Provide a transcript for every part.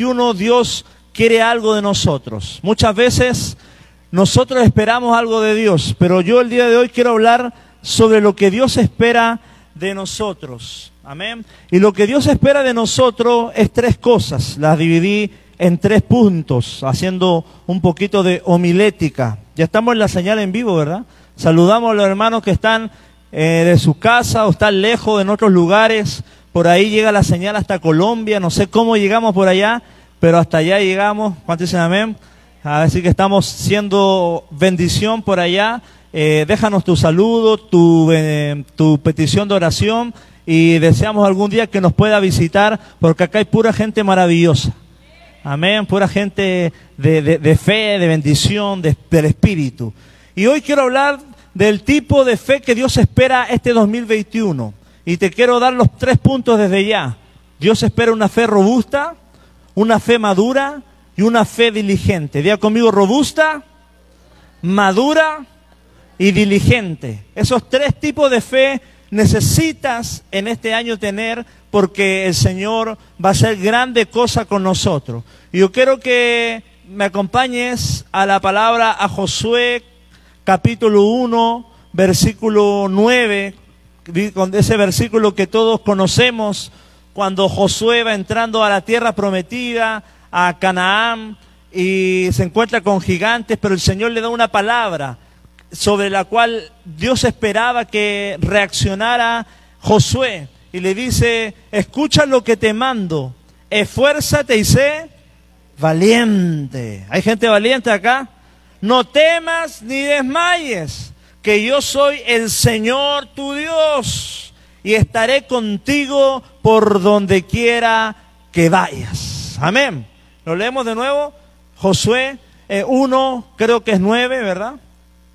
2021 Dios quiere algo de nosotros. Muchas veces nosotros esperamos algo de Dios, pero yo el día de hoy quiero hablar sobre lo que Dios espera de nosotros. Amén. Y lo que Dios espera de nosotros es tres cosas. Las dividí en tres puntos, haciendo un poquito de homilética. Ya estamos en la señal en vivo, ¿verdad? Saludamos a los hermanos que están eh, de su casa o están lejos en otros lugares. Por ahí llega la señal hasta Colombia. No sé cómo llegamos por allá, pero hasta allá llegamos. ¿Cuántos dicen amén? A decir que estamos siendo bendición por allá. Eh, déjanos tu saludo, tu, eh, tu petición de oración y deseamos algún día que nos pueda visitar porque acá hay pura gente maravillosa. Amén, pura gente de, de, fe, de bendición, de, del Espíritu. Y hoy quiero hablar del tipo de fe que Dios espera este 2021. Y te quiero dar los tres puntos desde ya. Dios espera una fe robusta, una fe madura y una fe diligente. Diga conmigo robusta, madura y diligente. Esos tres tipos de fe necesitas en este año tener porque el Señor va a hacer grande cosa con nosotros. Y yo quiero que me acompañes a la palabra a Josué capítulo 1, versículo 9, con ese versículo que todos conocemos cuando Josué va entrando a la tierra prometida, a Canaán, y se encuentra con gigantes, pero el Señor le da una palabra sobre la cual Dios esperaba que reaccionara Josué. Y le dice, escucha lo que te mando, esfuérzate y sé valiente. ¿Hay gente valiente acá? No temas ni desmayes, que yo soy el Señor tu Dios y estaré contigo por donde quiera que vayas. Amén. Lo leemos de nuevo. Josué 1, eh, creo que es 9, ¿verdad?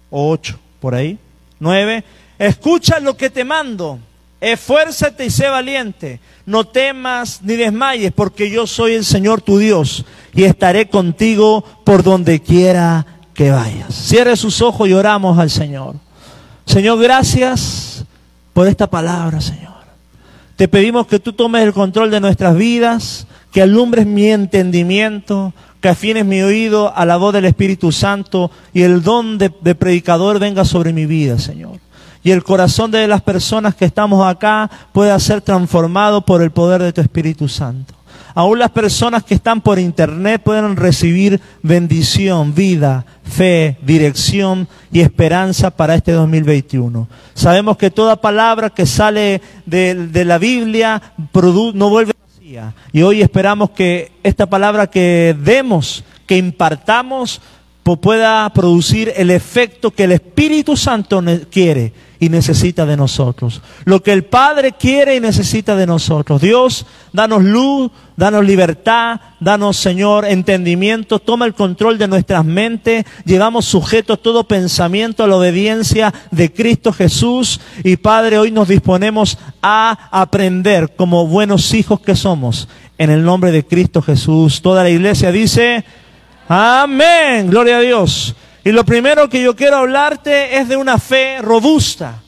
O 8, por ahí. 9. Escucha lo que te mando. Esfuérzate y sé valiente. No temas ni desmayes, porque yo soy el Señor tu Dios y estaré contigo por donde quiera que vayas. Cierre sus ojos y oramos al Señor. Señor, gracias por esta palabra, Señor. Te pedimos que tú tomes el control de nuestras vidas, que alumbres mi entendimiento, que afines mi oído a la voz del Espíritu Santo y el don de, de predicador venga sobre mi vida, Señor y el corazón de las personas que estamos acá pueda ser transformado por el poder de tu Espíritu Santo. Aún las personas que están por internet pueden recibir bendición, vida, fe, dirección y esperanza para este 2021. Sabemos que toda palabra que sale de, la Biblia no vuelve vacía. Y hoy esperamos que esta palabra que demos, que impartamos, pueda producir el efecto que el Espíritu Santo quiere y necesita de nosotros. Lo que el Padre quiere y necesita de nosotros. Dios, danos luz, danos libertad, danos, Señor, entendimiento. Toma el control de nuestras mentes. Llevamos sujetos todo pensamiento a la obediencia de Cristo Jesús. Y Padre, hoy nos disponemos a aprender como buenos hijos que somos. En el nombre de Cristo Jesús. Toda la iglesia dice, amén. Gloria a Dios. Y lo primero que yo quiero hablarte es de una fe robusta.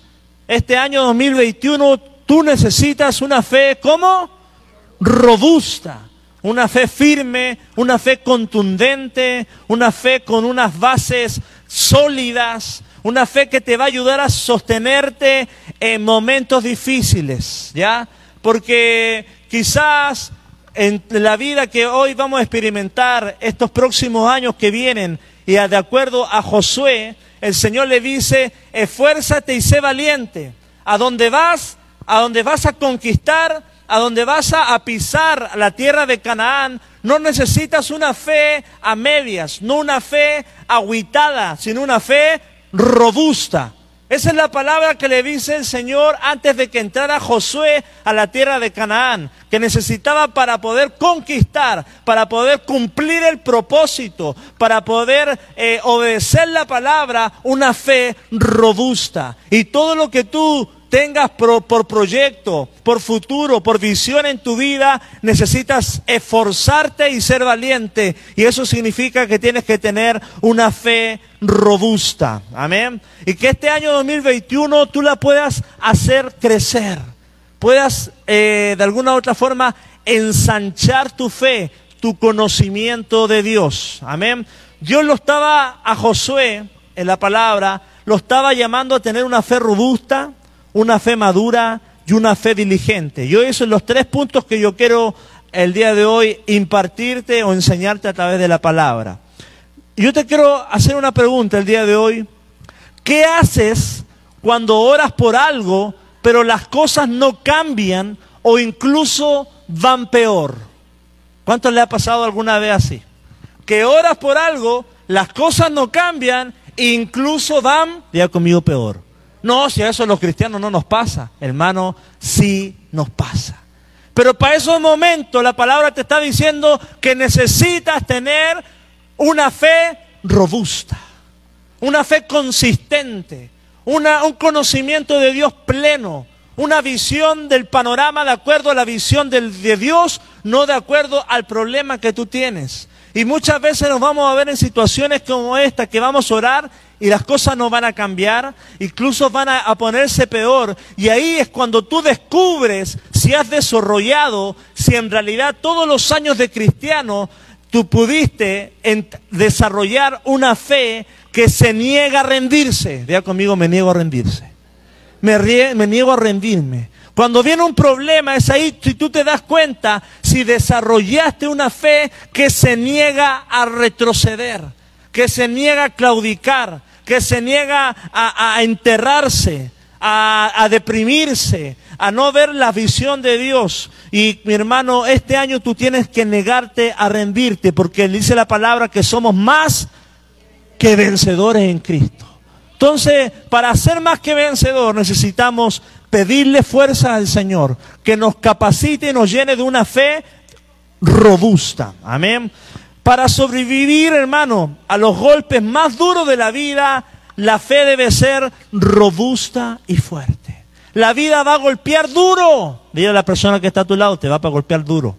Este año 2021 tú necesitas una fe como robusta, una fe firme, una fe contundente, una fe con unas bases sólidas, una fe que te va a ayudar a sostenerte en momentos difíciles, ¿ya? Porque quizás en la vida que hoy vamos a experimentar, estos próximos años que vienen, y de acuerdo a Josué, el Señor le dice, esfuérzate y sé valiente. A donde vas, a donde vas a conquistar, a donde vas a pisar la tierra de Canaán, no necesitas una fe a medias, no una fe aguitada, sino una fe robusta. Esa es la palabra que le dice el Señor antes de que entrara Josué a la tierra de Canaán, que necesitaba para poder conquistar, para poder cumplir el propósito, para poder eh, obedecer la palabra, una fe robusta. Y todo lo que tú tengas por proyecto, por futuro, por visión en tu vida, necesitas esforzarte y ser valiente. Y eso significa que tienes que tener una fe robusta. Amén. Y que este año 2021 tú la puedas hacer crecer. Puedas eh, de alguna u otra forma ensanchar tu fe tu conocimiento de Dios. Amén. Dios lo estaba a Josué en la palabra, lo estaba llamando a tener una fe robusta, una fe madura y una fe diligente. Y esos son los tres puntos que yo quiero el día de hoy impartirte o enseñarte a través de la palabra. Yo te quiero hacer una pregunta el día de hoy. ¿Qué haces cuando oras por algo, pero las cosas no cambian o incluso van peor? ¿Cuánto le ha pasado alguna vez así? Que oras por algo, las cosas no cambian incluso van, ya conmigo peor. No, si a eso los cristianos no nos pasa, hermano, sí nos pasa. Pero para esos momentos la palabra te está diciendo que necesitas tener una fe robusta, una fe consistente, un conocimiento de Dios pleno, una visión del panorama de acuerdo a la visión de Dios, no de acuerdo al problema que tú tienes. Y muchas veces nos vamos a ver en situaciones como esta, que vamos a orar y las cosas no van a cambiar, incluso van a, ponerse peor. Y ahí es cuando tú descubres si has desarrollado, si en realidad todos los años de cristiano tú pudiste desarrollar una fe que se niega a rendirse. Vea conmigo, me niego a rendirse. Me, me niego a rendirme. Cuando viene un problema es ahí si tú te das cuenta si desarrollaste una fe que se niega a retroceder, que se niega a claudicar, que se niega a, enterrarse, a, deprimirse, a no ver la visión de Dios. Y mi hermano, este año tú tienes que negarte a rendirte, porque dice la palabra que somos más que vencedores en Cristo. Entonces, para ser más que vencedor necesitamos pedirle fuerza al Señor, que nos capacite y nos llene de una fe robusta. Amén. Para sobrevivir, hermano, a los golpes más duros de la vida, la fe debe ser robusta y fuerte. La vida va a golpear duro. Dile a la persona que está a tu lado, te va para golpear duro.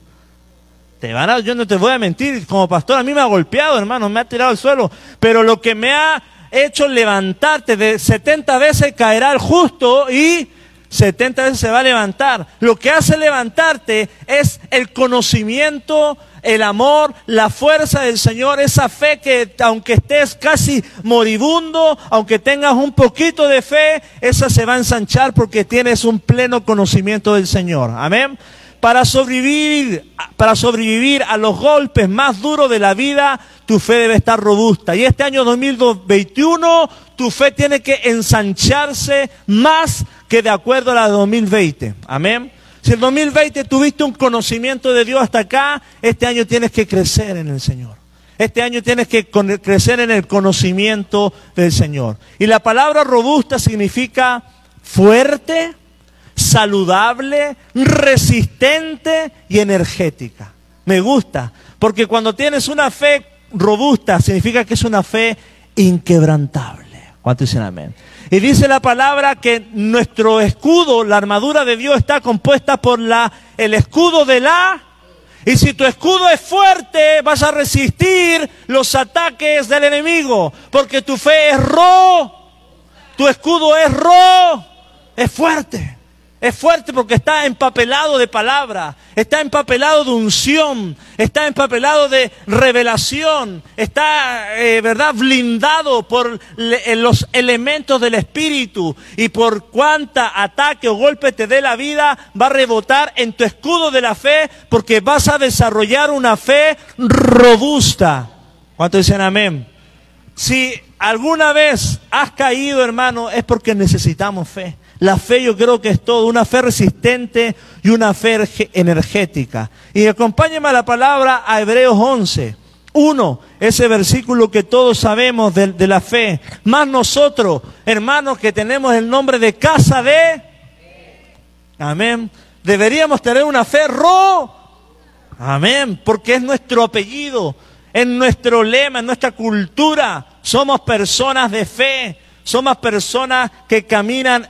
Te van a, yo no te voy a mentir, como pastor a mí me ha golpeado, hermano, me ha tirado al suelo, pero lo que me ha hecho levantarte de 70 veces caerá el justo y 70 veces se va a levantar. Lo que hace levantarte es el conocimiento, el amor, la fuerza del Señor, esa fe que aunque estés casi moribundo, aunque tengas un poquito de fe, esa se va a ensanchar porque tienes un pleno conocimiento del Señor. Amén. Para sobrevivir, para sobrevivir a los golpes más duros de la vida, tu fe debe estar robusta. Y este año 2021, tu fe tiene que ensancharse más que de acuerdo a la de 2020. Amén. Si el 2020 tuviste un conocimiento de Dios hasta acá, este año tienes que crecer en el Señor. Este año tienes que crecer en el conocimiento del Señor. Y la palabra robusta significa fuerte, saludable, resistente y energética. Me gusta, porque cuando tienes una fe robusta, significa que es una fe inquebrantable. ¿Cuánto dicen amén? Y dice la palabra que nuestro escudo, la armadura de Dios está compuesta por la, el escudo de la... Y si tu escudo es fuerte, vas a resistir los ataques del enemigo, porque tu fe es ro, tu escudo es ro, es fuerte. Es fuerte porque está empapelado de palabra, está empapelado de unción, está empapelado de revelación, está, eh, ¿verdad?, blindado por eh, los elementos del Espíritu y por cuánta ataque o golpe te dé la vida, va a rebotar en tu escudo de la fe porque vas a desarrollar una fe robusta. ¿Cuántos dicen amén? Si alguna vez has caído, hermano, es porque necesitamos fe. La fe yo creo que es todo, una fe resistente y una fe energética. Y acompáñame a la palabra a Hebreos 11. Uno, ese versículo que todos sabemos de, la fe. Más nosotros, hermanos, que tenemos el nombre de casa de... Amén. Deberíamos tener una fe ro. Amén. Porque es nuestro apellido, es nuestro lema, es nuestra cultura. Somos personas de fe. Somos personas que caminan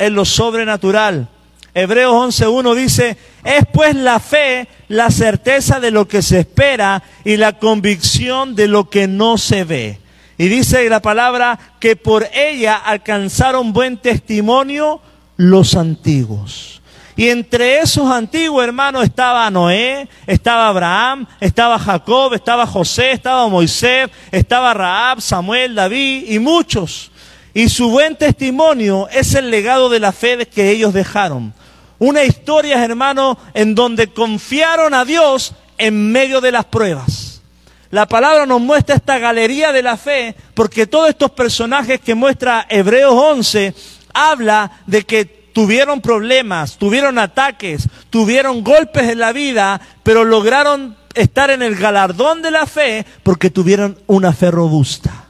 en lo sobrenatural. Hebreos 11.1 dice, es pues la fe la certeza de lo que se espera y la convicción de lo que no se ve. Y dice la palabra que por ella alcanzaron buen testimonio los antiguos. Y entre esos antiguos hermanos estaba Noé, estaba Abraham, estaba Jacob, estaba José, estaba Moisés, estaba Raab, Samuel, David y muchos. Y su buen testimonio es el legado de la fe que ellos dejaron. Una historia, hermano, en donde confiaron a Dios en medio de las pruebas. La palabra nos muestra esta galería de la fe porque todos estos personajes que muestra Hebreos 11 habla de que tuvieron problemas, tuvieron ataques, tuvieron golpes en la vida, pero lograron estar en el galardón de la fe porque tuvieron una fe robusta,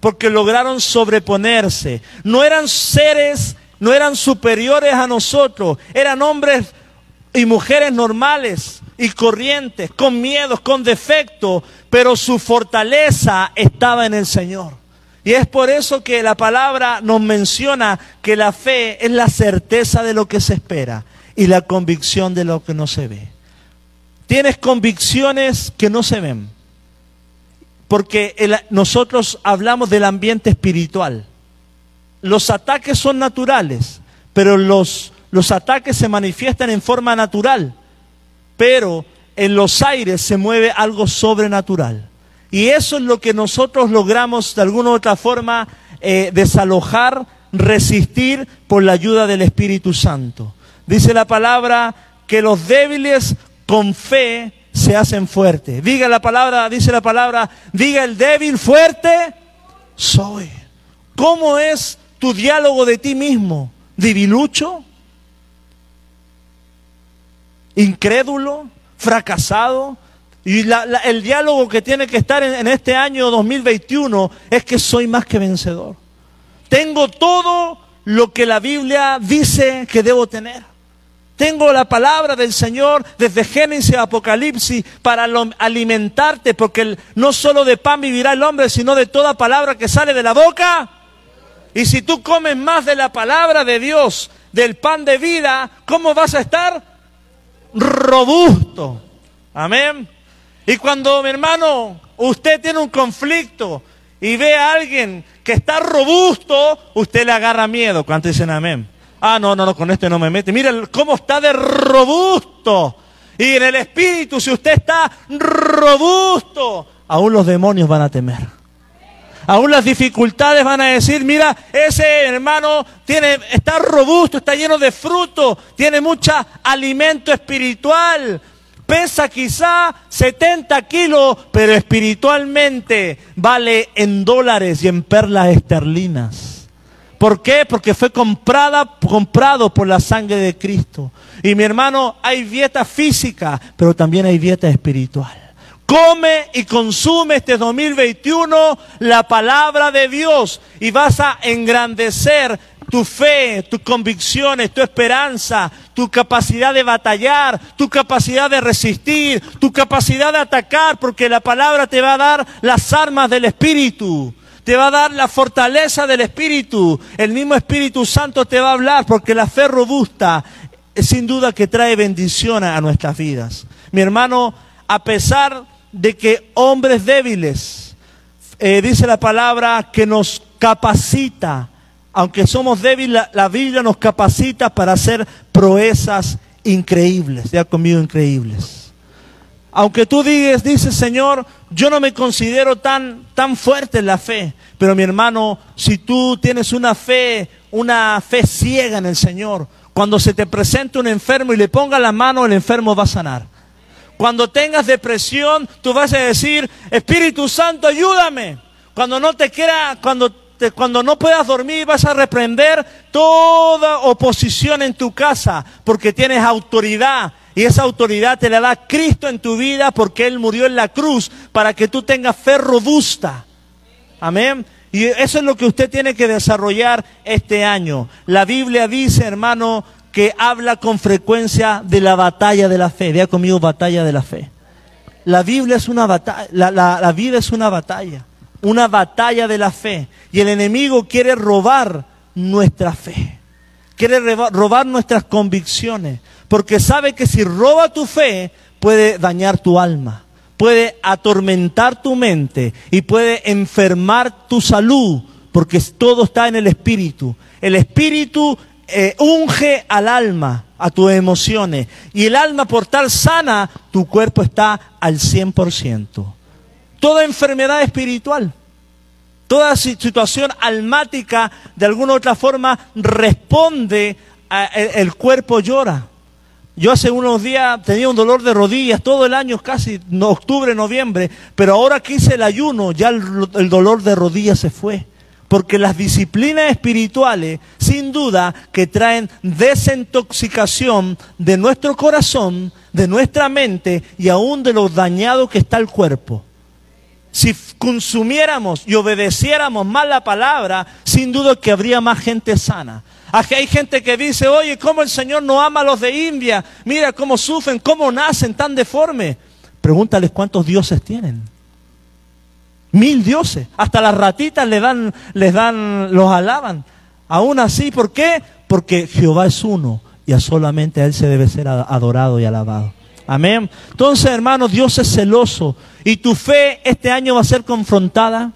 porque lograron sobreponerse. No eran seres, no eran superiores a nosotros, eran hombres y mujeres normales y corrientes, con miedos, con defectos, pero su fortaleza estaba en el Señor. Y es por eso que la palabra nos menciona que la fe es la certeza de lo que se espera y la convicción de lo que no se ve. Tienes convicciones que no se ven. Porque nosotros hablamos del ambiente espiritual. Los ataques son naturales, pero los, los ataques se manifiestan en forma natural. Pero en los aires se mueve algo sobrenatural. Y eso es lo que nosotros logramos de alguna u otra forma eh, desalojar, resistir por la ayuda del Espíritu Santo. Dice la palabra que los débiles con fe se hacen fuertes. Diga la palabra, dice la palabra, diga el débil fuerte soy. ¿Cómo es tu diálogo de ti mismo? ¿Divilucho? ¿Incrédulo? ¿Fracasado? Y el diálogo que tiene que estar en, en este año 2021 es que soy más que vencedor. Tengo todo lo que la Biblia dice que debo tener. Tengo la palabra del Señor desde Génesis a Apocalipsis para alimentarte, porque no solo de pan vivirá el hombre, sino de toda palabra que sale de la boca. Y si tú comes más de la palabra de Dios, del pan de vida, ¿cómo vas a estar? Robusto. Amén. Y cuando, mi hermano, usted tiene un conflicto y ve a alguien que está robusto, usted le agarra miedo. ¿Cuántos dicen amén? Ah, no, no, no, con este no me mete. Mira cómo está de robusto. Y en el espíritu, si usted está robusto, aún los demonios van a temer. Aún las dificultades van a decir, mira, ese hermano tiene, está robusto, está lleno de fruto, tiene mucho alimento espiritual pesa quizá 70 kilos, pero espiritualmente vale en dólares y en perlas esterlinas. ¿Por qué? Porque fue comprada, comprado por la sangre de Cristo. Y mi hermano, hay dieta física, pero también hay dieta espiritual. Come y consume este 2021 la palabra de Dios y vas a engrandecer tu fe, tus convicciones, tu esperanza, tu capacidad de batallar, tu capacidad de resistir, tu capacidad de atacar, porque la palabra te va a dar las armas del Espíritu. Te va a dar la fortaleza del Espíritu. El mismo Espíritu Santo te va a hablar porque la fe robusta es sin duda que trae bendición a nuestras vidas. Mi hermano, a pesar de que hombres débiles, eh, dice la palabra que nos capacita, aunque somos débiles, la, Biblia nos capacita para hacer proezas increíbles. Ya conmigo increíbles. Aunque tú digas, dices, Señor, yo no me considero tan, tan fuerte en la fe. Pero mi hermano, si tú tienes una fe, una fe ciega en el Señor, cuando se te presente un enfermo y le ponga la mano, el enfermo va a sanar. Cuando tengas depresión, tú vas a decir, Espíritu Santo, ayúdame. Cuando no te quiera, cuando cuando no puedas dormir vas a reprender toda oposición en tu casa porque tienes autoridad y esa autoridad te la da Cristo en tu vida porque Él murió en la cruz para que tú tengas fe robusta. Amén. Y eso es lo que usted tiene que desarrollar este año. La Biblia dice, hermano, que habla con frecuencia de la batalla de la fe. Vea conmigo batalla de la fe. La Biblia es una batalla, la vida es una batalla una batalla de la fe. Y el enemigo quiere robar nuestra fe. Quiere robar nuestras convicciones. Porque sabe que si roba tu fe, puede dañar tu alma. Puede atormentar tu mente y puede enfermar tu salud. Porque todo está en el espíritu. El espíritu eh, unge al alma, a tus emociones. Y el alma por tal sana, tu cuerpo está al 100%. Toda enfermedad espiritual, toda situación almática, de alguna u otra forma, responde, el cuerpo llora. Yo hace unos días tenía un dolor de rodillas todo el año, casi octubre, noviembre, pero ahora que hice el ayuno, ya el dolor de rodillas se fue. Porque las disciplinas espirituales, sin duda, que traen desintoxicación de nuestro corazón, de nuestra mente y aún de lo dañado que está el cuerpo. Si consumiéramos y obedeciéramos más la palabra, sin duda que habría más gente sana. Aquí hay gente que dice, oye, ¿cómo el Señor no ama a los de India? Mira cómo sufren, cómo nacen tan deformes. Pregúntales cuántos dioses tienen. Mil dioses. Hasta las ratitas le dan, les dan, los alaban. Aún así, ¿por qué? Porque Jehová es uno y solamente a Él se debe ser adorado y alabado. Amén. Entonces, hermanos, Dios es celoso y tu fe este año va a ser confrontada,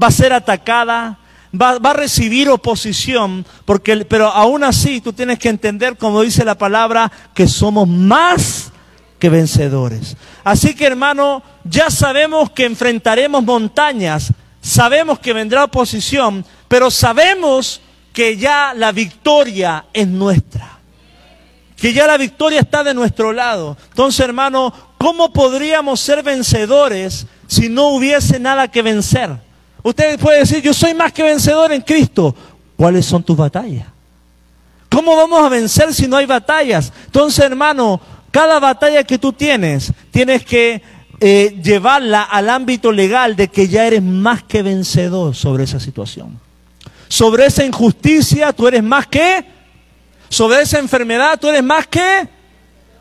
va a ser atacada, va, va, a recibir oposición, porque, pero aún así tú tienes que entender, como dice la palabra, que somos más que vencedores. Así que hermano, ya sabemos que enfrentaremos montañas, sabemos que vendrá oposición, pero sabemos que ya la victoria es nuestra. Que ya la victoria está de nuestro lado. Entonces, hermano, ¿cómo podríamos ser vencedores si no hubiese nada que vencer? Usted puede decir, yo soy más que vencedor en Cristo. ¿Cuáles son tus batallas? ¿Cómo vamos a vencer si no hay batallas? Entonces, hermano, cada batalla que tú tienes, tienes que eh, llevarla al ámbito legal de que ya eres más que vencedor sobre esa situación. Sobre esa injusticia, tú eres más que. Sobre esa enfermedad, tú eres más que.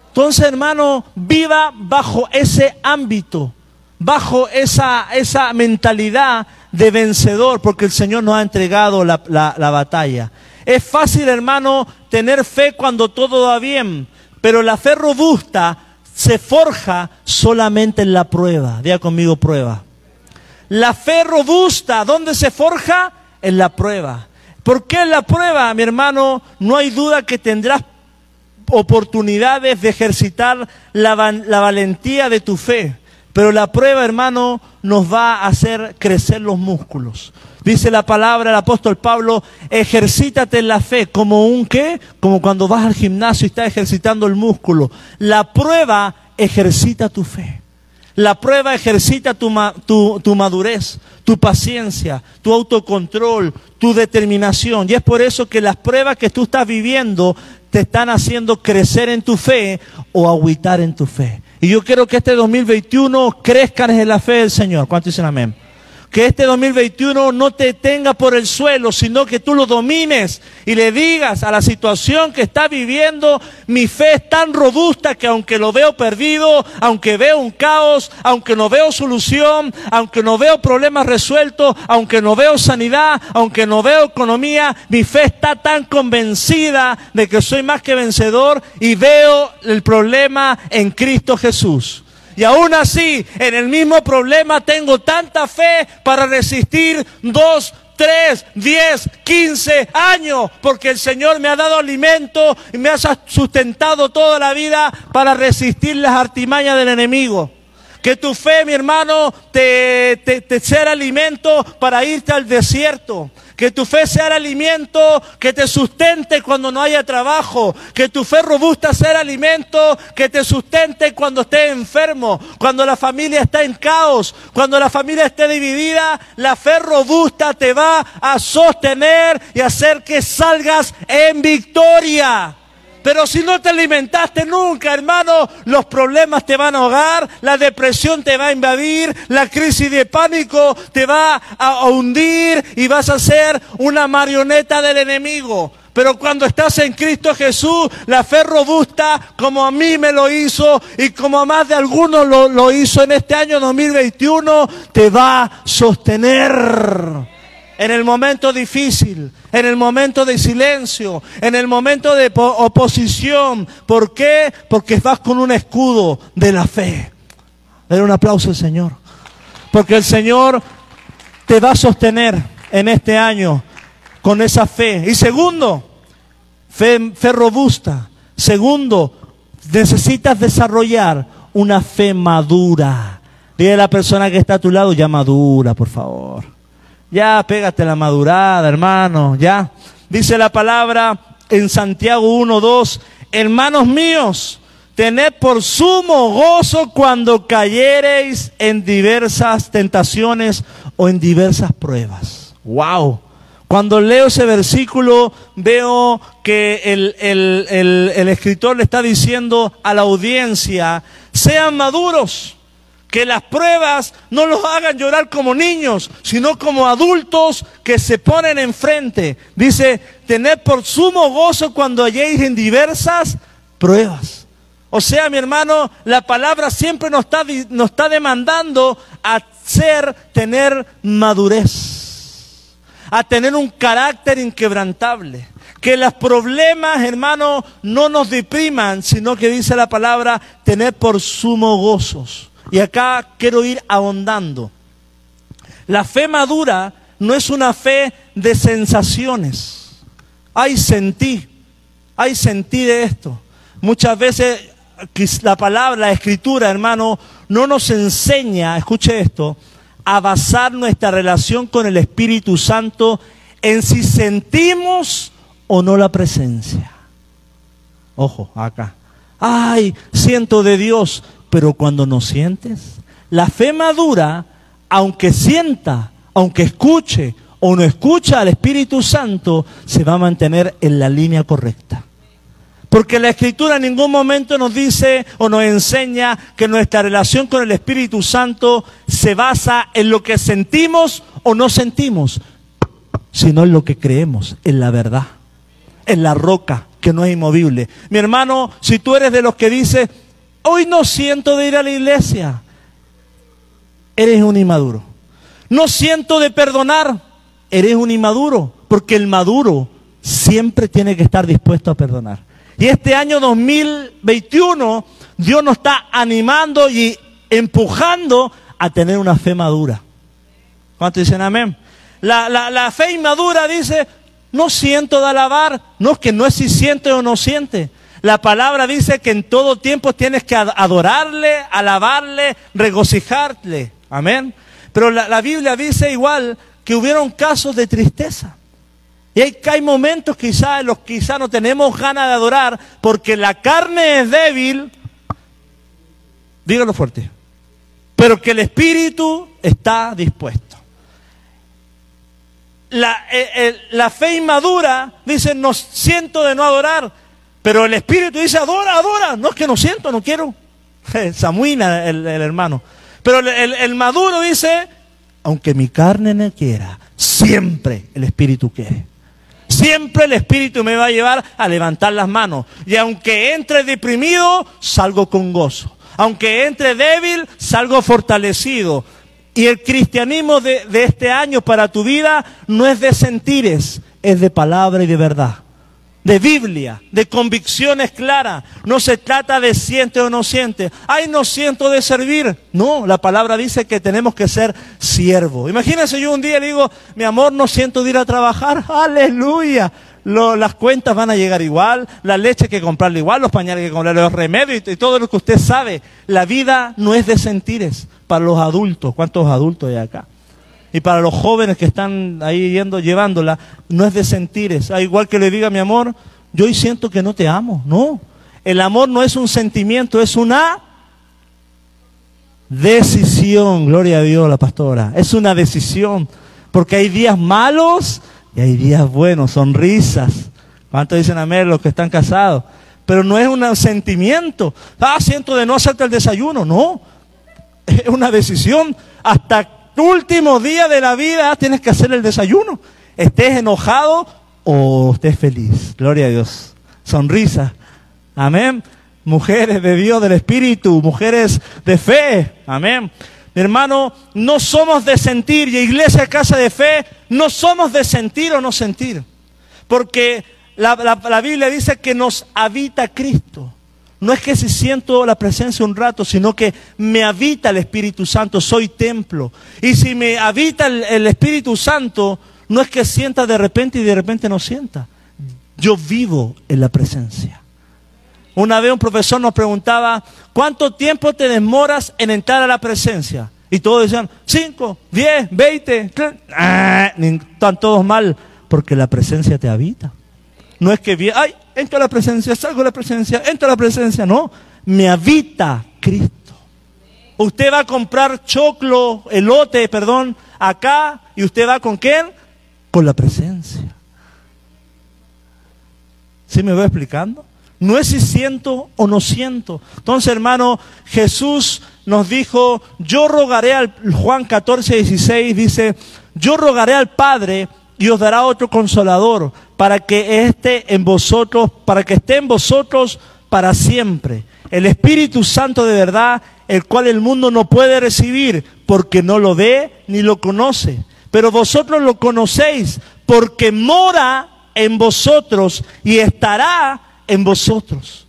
Entonces, hermano, viva bajo ese ámbito, bajo esa, esa mentalidad de vencedor, porque el Señor nos ha entregado la, la batalla. Es fácil, hermano, tener fe cuando todo va bien, pero la fe robusta se forja solamente en la prueba. Diga conmigo prueba. La fe robusta, ¿dónde se forja? En la prueba. ¿Por qué la prueba, mi hermano? No hay duda que tendrás oportunidades de ejercitar la, valentía de tu fe. Pero la prueba, hermano, nos va a hacer crecer los músculos. Dice la palabra del apóstol Pablo, ejercítate en la fe como un qué, como cuando vas al gimnasio y estás ejercitando el músculo. La prueba ejercita tu fe. La prueba ejercita tu, madurez, tu paciencia, tu autocontrol, tu determinación. Y es por eso que las pruebas que tú estás viviendo te están haciendo crecer en tu fe o agüitar en tu fe. Y yo quiero que este 2021 crezcan en la fe del Señor. ¿Cuántos dicen amén? Que este 2021 no te tenga por el suelo, sino que tú lo domines y le digas a la situación que está viviendo, mi fe es tan robusta que aunque lo veo perdido, aunque veo un caos, aunque no veo solución, aunque no veo problemas resueltos, aunque no veo sanidad, aunque no veo economía, mi fe está tan convencida de que soy más que vencedor y veo el problema en Cristo Jesús. Y aún así, en el mismo problema tengo tanta fe para resistir dos, tres, diez, quince años, porque el Señor me ha dado alimento y me ha sustentado toda la vida para resistir las artimañas del enemigo. Que tu fe, mi hermano, te, te, te sea alimento para irte al desierto. Que tu fe sea el alimento que te sustente cuando no haya trabajo. Que tu fe robusta sea el alimento que te sustente cuando estés enfermo. Cuando la familia está en caos. Cuando la familia esté dividida. La fe robusta te va a sostener y hacer que salgas en victoria. Pero si no te alimentaste nunca, hermano, los problemas te van a ahogar, la depresión te va a invadir, la crisis de pánico te va a hundir y vas a ser una marioneta del enemigo. Pero cuando estás en Cristo Jesús, la fe robusta, como a mí me lo hizo y como a más de algunos lo, lo hizo en este año 2021, te va a sostener en el momento difícil, en el momento de silencio, en el momento de oposición. ¿Por qué? Porque vas con un escudo de la fe. Dale un aplauso al Señor. Porque el Señor te va a sostener en este año con esa fe. Y segundo, fe, fe robusta. Segundo, necesitas desarrollar una fe madura. Dile a la persona que está a tu lado, ya madura, por favor. Ya pégate la madurada, hermano, ya. Dice la palabra en Santiago 1:2, hermanos míos, tened por sumo gozo cuando cayereis en diversas tentaciones o en diversas pruebas. Wow. Cuando leo ese versículo veo que el, el, escritor le está diciendo a la audiencia, sean maduros, que las pruebas no los hagan llorar como niños, sino como adultos que se ponen enfrente. Dice, tened por sumo gozo cuando halléis en diversas pruebas. O sea, mi hermano, la palabra siempre nos está, demandando a ser, tener madurez a tener un carácter inquebrantable. Que los problemas, hermano, no nos depriman, sino que dice la palabra, tener por sumo gozos. Y acá quiero ir ahondando. La fe madura no es una fe de sensaciones. Ay, sentí, ay, sentí de esto. Muchas veces la palabra, la escritura, hermano, no nos enseña, escuche esto, a basar nuestra relación con el Espíritu Santo en si sentimos o no la presencia. Ojo, acá. Ay, siento de Dios, pero cuando no sientes, la fe madura, aunque sienta, aunque escuche o no escucha al Espíritu Santo, se va a mantener en la línea correcta. Porque la Escritura en ningún momento nos dice o nos enseña que nuestra relación con el Espíritu Santo se basa en lo que sentimos o no sentimos, sino en lo que creemos, en la verdad, en la roca que no es inmovible. Mi hermano, si tú eres de los que dice, hoy no siento de ir a la iglesia, eres un inmaduro. No siento de perdonar, eres un inmaduro, porque el maduro siempre tiene que estar dispuesto a perdonar. Y este año 2021 Dios nos está animando y empujando a tener una fe madura. ¿Cuántos dicen amén? La, la, fe inmadura dice, no siento de alabar. No es que no es si siente o no siente. La palabra dice que en todo tiempo tienes que adorarle, alabarle, regocijarle. Amén. Pero la, Biblia dice igual que hubieron casos de tristeza. Y hay, hay momentos quizás en los que quizás no tenemos ganas de adorar porque la carne es débil. Dígalo fuerte. Pero que el espíritu está dispuesto. La, eh, la fe inmadura dice, no siento de no adorar. Pero el espíritu dice, adora, adora. No es que no siento, no quiero. Samuina el, el hermano. Pero el, maduro dice, aunque mi carne no quiera, siempre el espíritu quiere. Siempre el Espíritu me va a llevar a levantar las manos. Y aunque entre deprimido, salgo con gozo. Aunque entre débil, salgo fortalecido. Y el cristianismo de, de este año para tu vida no es de sentires, es de palabra y de verdad de Biblia, de convicciones claras. No se trata de siente o no siente. Ay, no siento de servir. No, la palabra dice que tenemos que ser siervos. Imagínense yo un día le digo, mi amor, no siento de ir a trabajar. Aleluya. las cuentas van a llegar igual, la leche hay que comprarla igual, los pañales hay que comprarle, los remedios y todo lo que usted sabe. La vida no es de sentires para los adultos. ¿Cuántos adultos hay acá? Y para los jóvenes que están ahí yendo, llevándola, no es de sentires. Ah, igual que le diga mi amor, yo hoy siento que no te amo. No. El amor no es un sentimiento, es una decisión. Gloria a Dios, la pastora. Es una decisión. Porque hay días malos y hay días buenos, sonrisas. ¿Cuántos dicen amén los que están casados? Pero no es un sentimiento. Ah, siento de no hacerte el desayuno. No. Es una decisión. Hasta último día de la vida tienes que hacer el desayuno. Estés enojado o estés feliz. Gloria a Dios. Sonrisa. Amén. Mujeres de Dios, del Espíritu, mujeres de fe. Amén. Mi hermano, no somos de sentir, y iglesia, casa de fe, no somos de sentir o no sentir. Porque la, la Biblia dice que nos habita Cristo. No es que si siento la presencia un rato, sino que me habita el Espíritu Santo, soy templo. Y si me habita el, Espíritu Santo, no es que sienta de repente y de repente no sienta. yo vivo en la presencia. Una vez un profesor nos preguntaba, ¿cuánto tiempo te demoras en entrar a la presencia? Y todos decían, 5, 10, 20, están todos mal, porque la presencia te habita. No es que, ay, entro a la presencia, salgo de la presencia, entro a la presencia, no, me habita Cristo. Usted va a comprar choclo, elote, perdón, acá, y usted va con quién? Con la presencia. ¿Sí me voy explicando? No es si siento o no siento. Entonces, hermano, Jesús nos dijo, yo rogaré al Juan 14, 16, dice, yo rogaré al Padre y os dará otro consolador para que esté en vosotros, para que esté en vosotros para siempre. El Espíritu Santo de verdad, el cual el mundo no puede recibir porque no lo ve ni lo conoce. Pero vosotros lo conocéis porque mora en vosotros y estará en vosotros.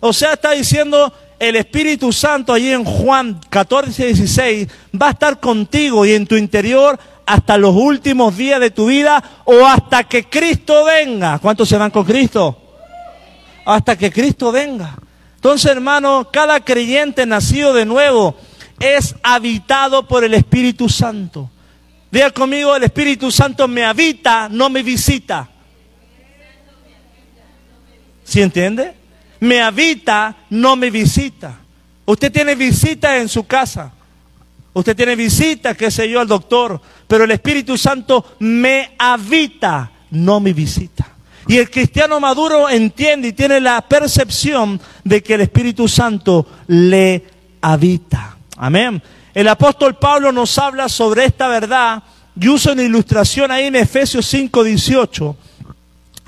O sea, está diciendo el Espíritu Santo allí en Juan 14, 16, va a estar contigo y en tu interior hasta los últimos días de tu vida o hasta que Cristo venga. ¿Cuántos se van con Cristo? Hasta que Cristo venga. Entonces, hermano, cada creyente nacido de nuevo es habitado por el Espíritu Santo. Diga conmigo, el Espíritu Santo me habita, no me visita. ¿Sí entiende? Me habita, no me visita. Usted tiene visita en su casa. Usted tiene visita, qué sé yo, al doctor. Pero el Espíritu Santo me habita, no me visita. Y el cristiano maduro entiende y tiene la percepción de que el Espíritu Santo le habita. Amén. El apóstol Pablo nos habla sobre esta verdad y usa una ilustración ahí en Efesios 5, 18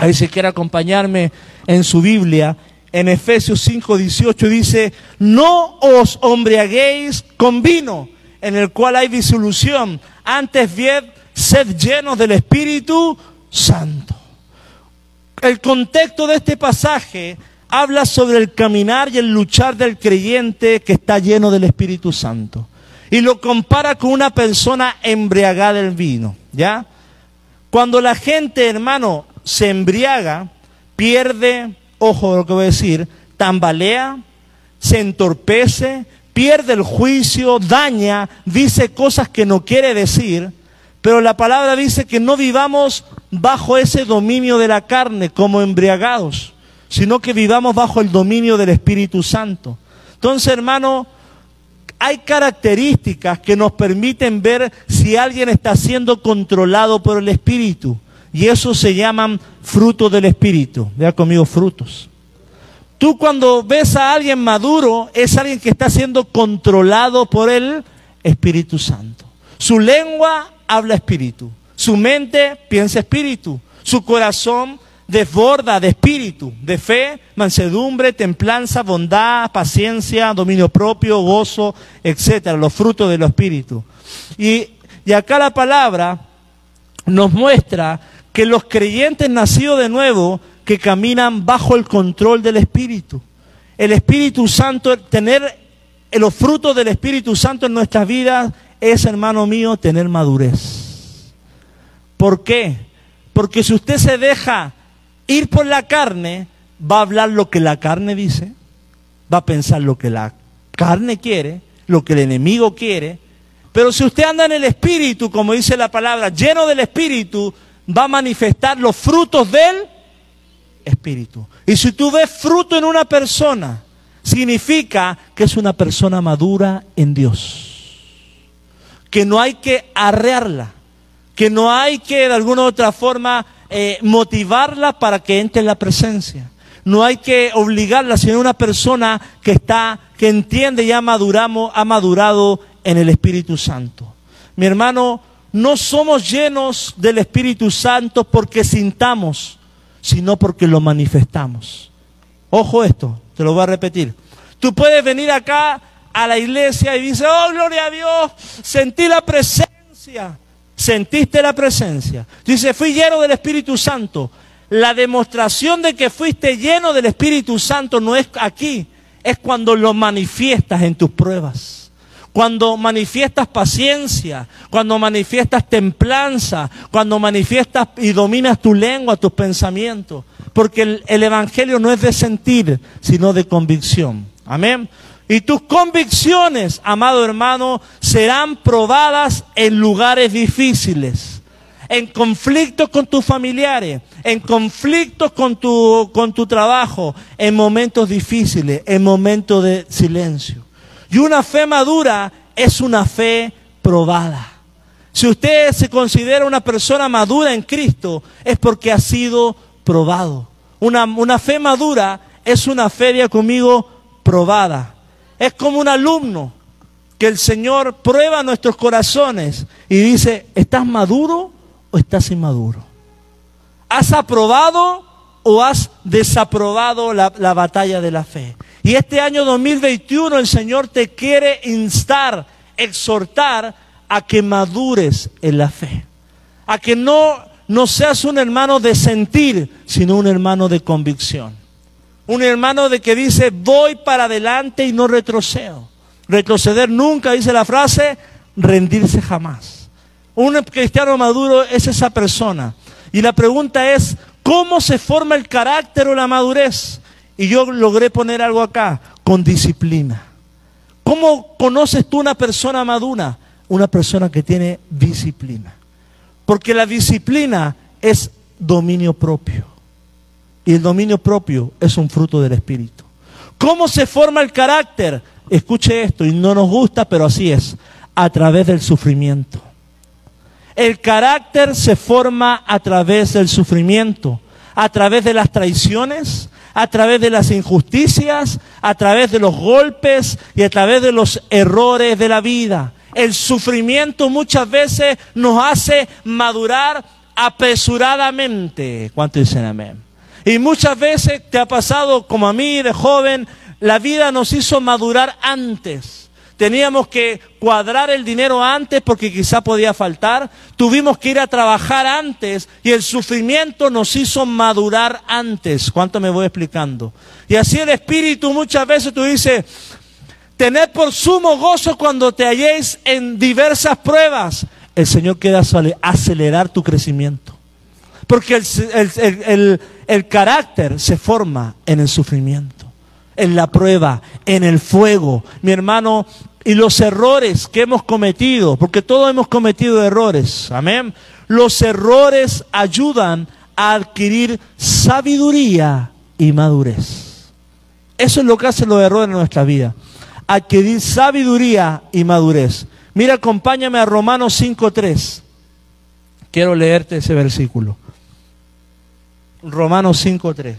Ahí si quiere acompañarme en su Biblia, en Efesios 5, 18 dice, no os embriaguéis con vino, en el cual hay disolución, antes bien, sed llenos del Espíritu Santo. El contexto de este pasaje habla sobre el caminar y el luchar del creyente que está lleno del Espíritu Santo. Y lo compara con una persona embriagada del vino, ¿ya? Cuando la gente, hermano, se embriaga, pierde, ojo lo que voy a decir, tambalea, se entorpece, pierde el juicio, daña, dice cosas que no quiere decir, pero la palabra dice que no vivamos bajo ese dominio de la carne como embriagados, sino que vivamos bajo el dominio del Espíritu Santo. Entonces, hermano, hay características que nos permiten ver si alguien está siendo controlado por el Espíritu. Y eso se llaman frutos del Espíritu. Vea conmigo frutos. Tú cuando ves a alguien maduro, es alguien que está siendo controlado por el Espíritu Santo. Su lengua habla espíritu. Su mente piensa espíritu. Su corazón desborda de espíritu, de fe, mansedumbre, templanza, bondad, paciencia, dominio propio, gozo, etcétera, los frutos del espíritu. Y, y acá la palabra nos muestra que los creyentes nacidos de nuevo, que caminan bajo el control del Espíritu. El Espíritu Santo, tener los frutos del Espíritu Santo en nuestras vidas es, hermano mío, tener madurez. ¿Por qué? Porque si usted se deja ir por la carne, va a hablar lo que la carne dice, va a pensar lo que la carne quiere, lo que el enemigo quiere. Pero si usted anda en el Espíritu, como dice la palabra, lleno del Espíritu, va a manifestar los frutos del Espíritu. Y si tú ves fruto en una persona, significa que es una persona madura en Dios. Que no hay que arrearla, que no hay que de alguna u otra forma eh, motivarla para que entre en la presencia. No hay que obligarla, sino una persona que está, que entiende y ha, madurado en el Espíritu Santo. Mi hermano, no somos llenos del Espíritu Santo porque sintamos, sino porque lo manifestamos. Ojo esto, te lo voy a repetir. Tú puedes venir acá a la iglesia y dices, oh, gloria a Dios, sentí la presencia. Sentiste la presencia. Dice, fui lleno del Espíritu Santo. La demostración de que fuiste lleno del Espíritu Santo no es aquí, es cuando lo manifiestas en tus pruebas cuando manifiestas paciencia, cuando manifiestas templanza, cuando manifiestas y dominas tu lengua, tus pensamientos. Porque el, el, Evangelio no es de sentir, sino de convicción. Amén. Y tus convicciones, amado hermano, serán probadas en lugares difíciles en conflictos con tus familiares, en conflictos con tu, con tu trabajo, en momentos difíciles, en momentos de silencio. Y una fe madura es una fe probada. Si usted se considera una persona madura en Cristo, es porque ha sido probado. Una, una fe madura es una fe, diga conmigo, probada. Es como un alumno que el Señor prueba nuestros corazones y dice, ¿estás maduro o estás inmaduro? ¿Has aprobado o has desaprobado la, la, batalla de la fe? Y este año 2021 el Señor te quiere instar, exhortar a que madures en la fe. A que no, no seas un hermano de sentir, sino un hermano de convicción. Un hermano de que dice, voy para adelante y no retrocedo. Retroceder nunca, dice la frase, rendirse jamás. Un cristiano maduro es esa persona. Y la pregunta es, ¿cómo se forma el carácter o la madurez? Y yo logré poner algo acá, con disciplina. ¿Cómo conoces tú una persona madura? Una persona que tiene disciplina. Porque la disciplina es dominio propio. Y el dominio propio es un fruto del Espíritu. ¿Cómo se forma el carácter? Escuche esto, y no nos gusta, pero así es, a través del sufrimiento. El carácter se forma a través del sufrimiento, a través de las traiciones, a través de las injusticias, a través de los golpes y a través de los errores de la vida. El sufrimiento muchas veces nos hace madurar apresuradamente. ¿Cuánto dicen amén? Y muchas veces te ha pasado, como a mí de joven, la vida nos hizo madurar antes. Teníamos que cuadrar el dinero antes porque quizá podía faltar. Tuvimos que ir a trabajar antes y el sufrimiento nos hizo madurar antes. ¿Cuánto me voy explicando? Y así el Espíritu muchas veces tú dices, tened por sumo gozo cuando te halléis en diversas pruebas. El Señor quiere acelerar tu crecimiento. Porque el, el, el, el carácter se forma en el sufrimiento en la prueba, en el fuego. Mi hermano, y los errores que hemos cometido, porque todos hemos cometido errores, amén. Los errores ayudan a adquirir sabiduría y madurez. Eso es lo que hacen los errores en nuestra vida. Adquirir sabiduría y madurez. Mira, acompáñame a Romanos 5.3. Quiero leerte ese versículo. Romanos 5.3.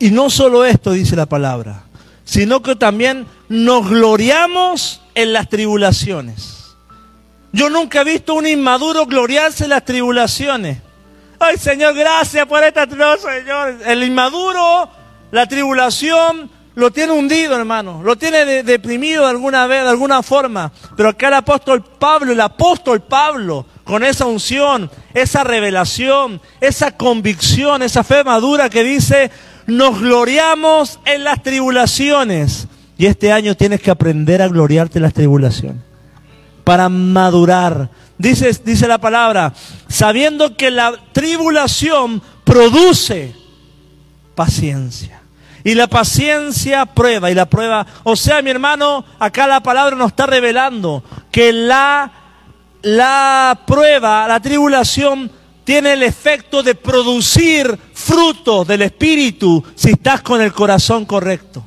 Y no solo esto dice la palabra, sino que también nos gloriamos en las tribulaciones. Yo nunca he visto un inmaduro gloriarse en las tribulaciones. Ay, Señor, gracias por esta tribulación, Señor. El inmaduro, la tribulación, lo tiene hundido, hermano. Lo tiene deprimido de alguna vez, de alguna forma. Pero acá el apóstol Pablo, el apóstol Pablo, con esa unción, esa revelación, esa convicción, esa fe madura que dice, nos gloriamos en las tribulaciones. Y este año tienes que aprender a gloriarte en las tribulaciones. Para madurar. Dice, dice la palabra, sabiendo que la tribulación produce paciencia. Y la paciencia prueba, y la prueba, o sea, mi hermano, acá la palabra nos está revelando que la, la prueba, la tribulación tiene el efecto de producir fruto del Espíritu si estás con el corazón correcto.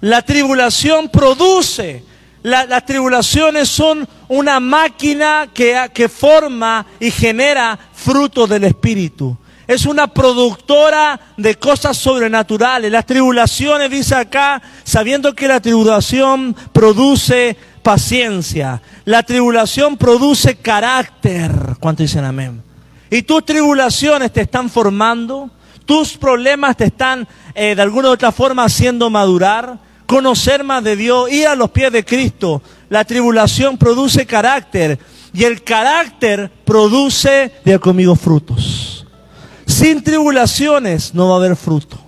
La tribulación produce, las tribulaciones son una máquina que, que forma y genera fruto del Espíritu. Es una productora de cosas sobrenaturales. Las tribulaciones, dice acá, sabiendo que la tribulación produce paciencia. La tribulación produce carácter. ¿Cuánto dicen amén? Y tus tribulaciones te están formando, tus problemas te están eh, de alguna u otra forma haciendo madurar, conocer más de Dios, ir a los pies de Cristo. la tribulación produce carácter y el carácter produce, de conmigo, frutos. Sin tribulaciones no va a haber fruto.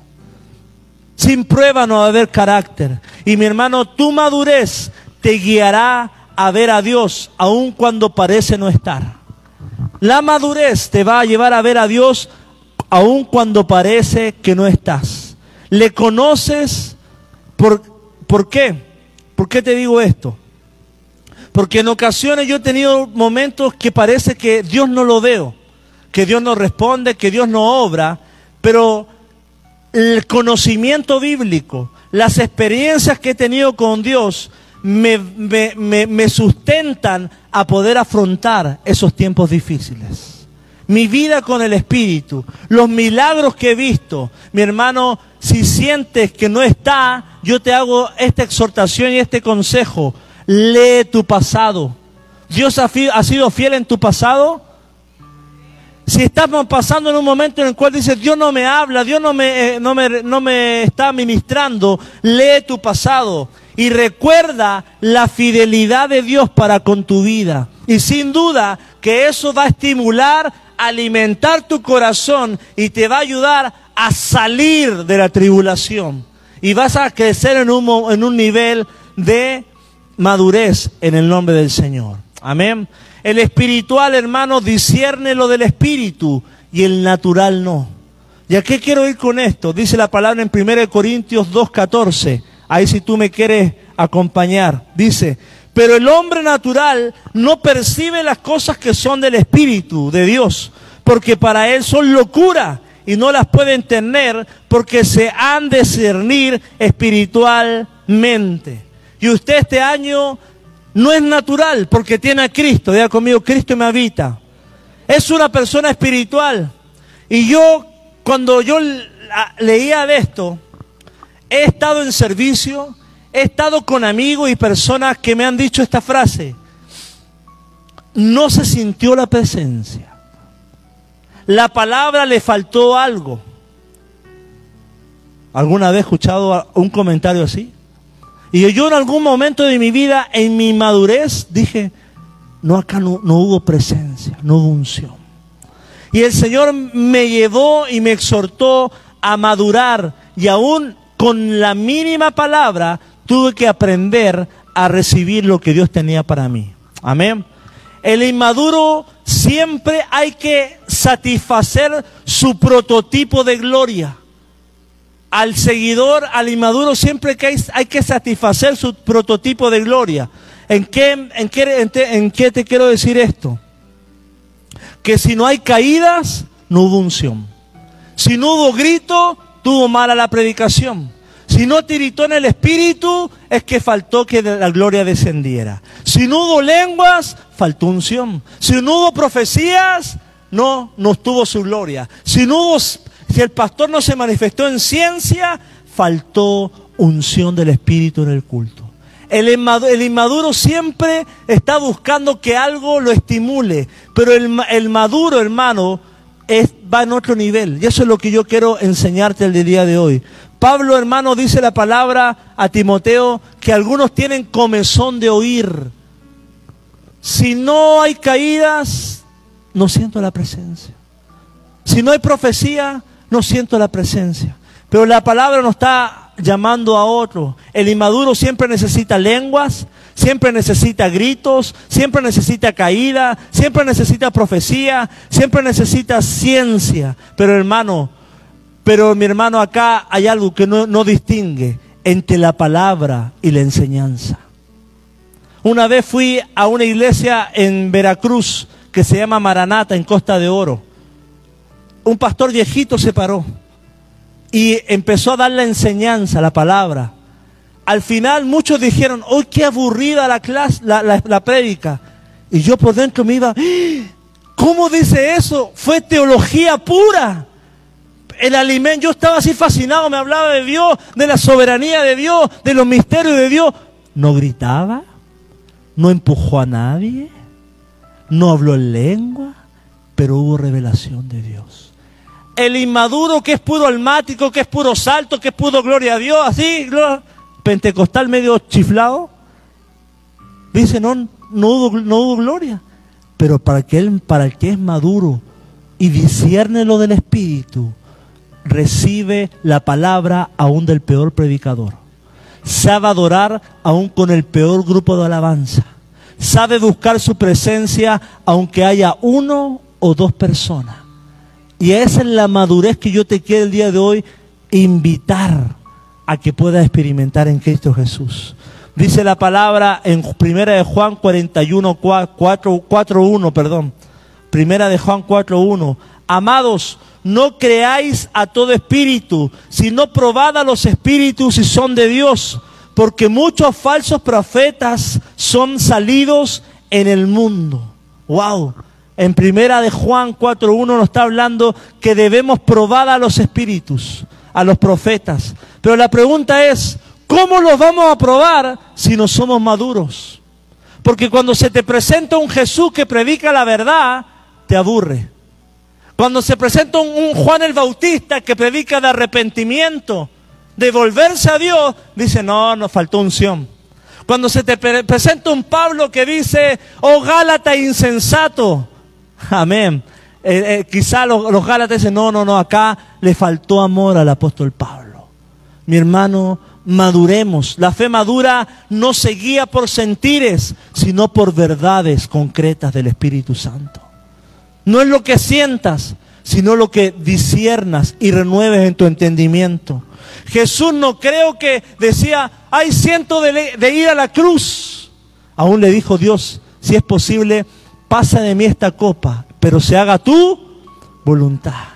Sin prueba no va a haber carácter. Y mi hermano, tu madurez te guiará a ver a Dios aun cuando parece no estar. La madurez te va a llevar a ver a Dios aun cuando parece que no estás. Le conoces por, ¿por qué? ¿Por qué te digo esto? Porque en ocasiones yo he tenido momentos que parece que Dios no lo veo, que Dios no responde, que Dios no obra, pero el conocimiento bíblico, las experiencias que he tenido con Dios, me, me, sustentan a poder afrontar esos tiempos difíciles. Mi vida con el Espíritu, los milagros que he visto, mi hermano, si sientes que no está, yo te hago esta exhortación y este consejo. Lee tu pasado. ¿Dios ha, ha sido fiel en tu pasado? Si estamos pasando en un momento en el cual dices, Dios no me habla, Dios no me, eh, no me, no me está ministrando, lee tu pasado y recuerda la fidelidad de Dios para con tu vida. Y sin duda que eso va a estimular, alimentar tu corazón y te va a ayudar a salir de la tribulación. Y vas a crecer en un, en un nivel de madurez en el nombre del Señor. Amén. El espiritual, hermano, discierne lo del espíritu y el natural no. ¿Y a qué quiero ir con esto? Dice la palabra en 1 Corintios 2.14. Ahí si tú me quieres acompañar. Dice, pero el hombre natural no percibe las cosas que son del Espíritu de Dios, porque para él son locura y no las puede entender porque se han de discernir espiritualmente. Y usted este año no es natural porque tiene a Cristo. Diga conmigo, Cristo me habita. Es una persona espiritual. Y yo, cuando yo leía de esto, he estado en servicio, he estado con amigos y personas que me han dicho esta frase. No se sintió la presencia. La palabra le faltó algo. ¿Alguna vez he escuchado un comentario así? Y yo en algún momento de mi vida, en mi madurez, dije, no, acá no, no hubo presencia, no hubo unción. Y el Señor me llevó y me exhortó a madurar y aún con la mínima palabra tuve que aprender a recibir lo que Dios tenía para mí. Amén. El inmaduro siempre hay que satisfacer su prototipo de gloria al seguidor, al inmaduro, siempre que hay, que satisfacer su prototipo de gloria. ¿En qué, en, ¿En qué te quiero decir esto? Que si no hay caídas, no hubo unción. Si no hubo grito, tuvo mala la predicación. Si no tiritó en el espíritu, es que faltó que la gloria descendiera. Si no hubo lenguas, faltó unción. Si no hubo profecías, no, no tuvo su gloria. Si no hubo si el pastor no se manifestó en ciencia, faltó unción del Espíritu en el culto. El inmaduro, siempre está buscando que algo lo estimule, pero el, maduro, hermano, va en otro nivel. Y eso es lo que yo quiero enseñarte el día de hoy. Pablo, hermano, dice la palabra a Timoteo que algunos tienen comezón de oír. Si no hay caídas, no siento la presencia. Si no hay profecía, no siento la presencia. Pero la palabra nos está llamando a otro. El inmaduro siempre necesita lenguas, siempre necesita gritos, siempre necesita caída, siempre necesita profecía, siempre necesita ciencia. Pero hermano, pero mi hermano acá hay algo que no, no distingue entre la palabra y la enseñanza. Una vez fui a una iglesia en Veracruz que se llama Maranata en Costa de Oro un pastor viejito se paró y empezó a dar la enseñanza, la palabra. Al final muchos dijeron, hoy qué aburrida la clase, la, la, prédica. Y yo por dentro me iba, ¡Ah! ¿cómo dice eso? Fue teología pura. El alimento, yo estaba así fascinado, me hablaba de Dios, de la soberanía de Dios, de los misterios de Dios. No gritaba, no empujó a nadie, no habló en lengua, pero hubo revelación de Dios el inmaduro que es puro almático, que es puro salto, que es puro gloria a Dios, así, pentecostal medio chiflado. Dice, no, no hubo, no hubo gloria. Pero para, aquel, para el que es maduro y discierne lo del Espíritu, recibe la palabra aún del peor predicador. Sabe adorar aún con el peor grupo de alabanza. Sabe buscar su presencia aunque haya uno o dos personas. Y esa es la madurez que yo te quiero el día de hoy invitar a que puedas experimentar en Cristo Jesús. Dice la palabra en Primera de Juan 41, 4, 1, perdón. Primera de Juan 4.1. Amados, no creáis a todo espíritu, sino probad a los espíritus si son de Dios, porque muchos falsos profetas son salidos en el mundo. Wow. En primera de Juan 4.1 nos está hablando que debemos probar a los espíritus, a los profetas. Pero la pregunta es, ¿cómo los vamos a probar si no somos maduros? Porque cuando se te presenta un Jesús que predica la verdad, te aburre. Cuando se presenta un, Juan el Bautista que predica de arrepentimiento, de volverse a Dios, dice, no, nos faltó unción. Cuando se te presenta un Pablo que dice, oh Gálata insensato, amén. Eh, eh, quizá los, los Gálatas dicen, no, no, no, acá le faltó amor al apóstol Pablo. Mi hermano, maduremos. La fe madura no se guía por sentires, sino por verdades concretas del Espíritu Santo. No es lo que sientas, sino lo que disiernas y renueves en tu entendimiento. Jesús no creo que decía, ay, siento de, de, ir a la cruz. Aún le dijo Dios, si es posible, pasa de mí esta copa, pero se haga tu voluntad.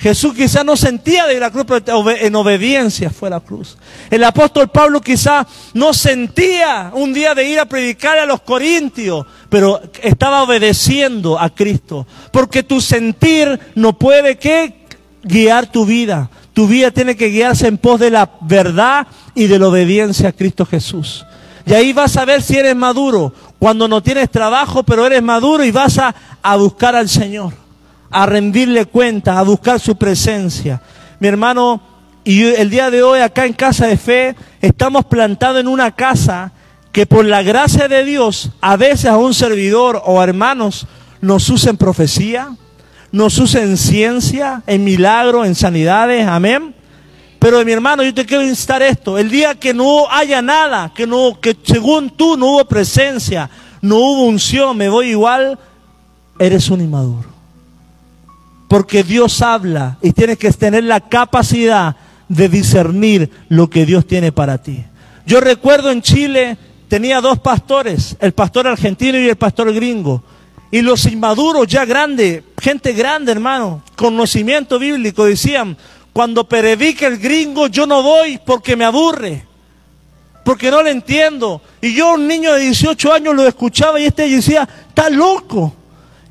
Jesús quizá no sentía de la cruz, pero en obediencia fue la cruz. El apóstol Pablo quizá no sentía un día de ir a predicar a los corintios, pero estaba obedeciendo a Cristo. Porque tu sentir no puede que guiar tu vida. Tu vida tiene que guiarse en pos de la verdad y de la obediencia a Cristo Jesús. Y ahí vas a ver si eres maduro. Cuando no tienes trabajo, pero eres maduro y vas a, a buscar al Señor a rendirle cuenta, a buscar su presencia. Mi hermano, y el día de hoy acá en Casa de Fe estamos plantados en una casa que por la gracia de Dios a veces a un servidor o hermanos nos usen profecía, nos usen ciencia, en milagros, en sanidades, amén. Pero mi hermano, yo te quiero instar esto, el día que no haya nada, que no que según tú no hubo presencia, no hubo unción, me voy igual, eres un inmaduro porque Dios habla y tienes que tener la capacidad de discernir lo que Dios tiene para ti. Yo recuerdo en Chile tenía dos pastores, el pastor argentino y el pastor gringo. Y los inmaduros ya grandes, gente grande hermano, conocimiento bíblico, decían, cuando predica el gringo yo no voy porque me aburre, porque no le entiendo. Y yo un niño de 18 años lo escuchaba y este decía, está loco.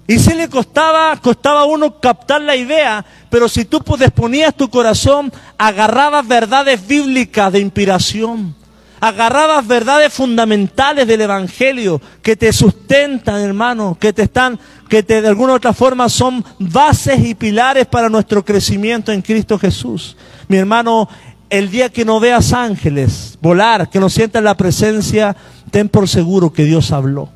Y si le costaba, costaba a uno captar la idea, pero si tú disponías tu corazón, agarrabas verdades bíblicas de inspiración, agarrabas verdades fundamentales del Evangelio que te sustentan, hermano, que te están, que te, de alguna u otra forma son bases y pilares para nuestro crecimiento en Cristo Jesús. Mi hermano, el día que no veas ángeles volar, que no sientas la presencia, ten por seguro que Dios habló.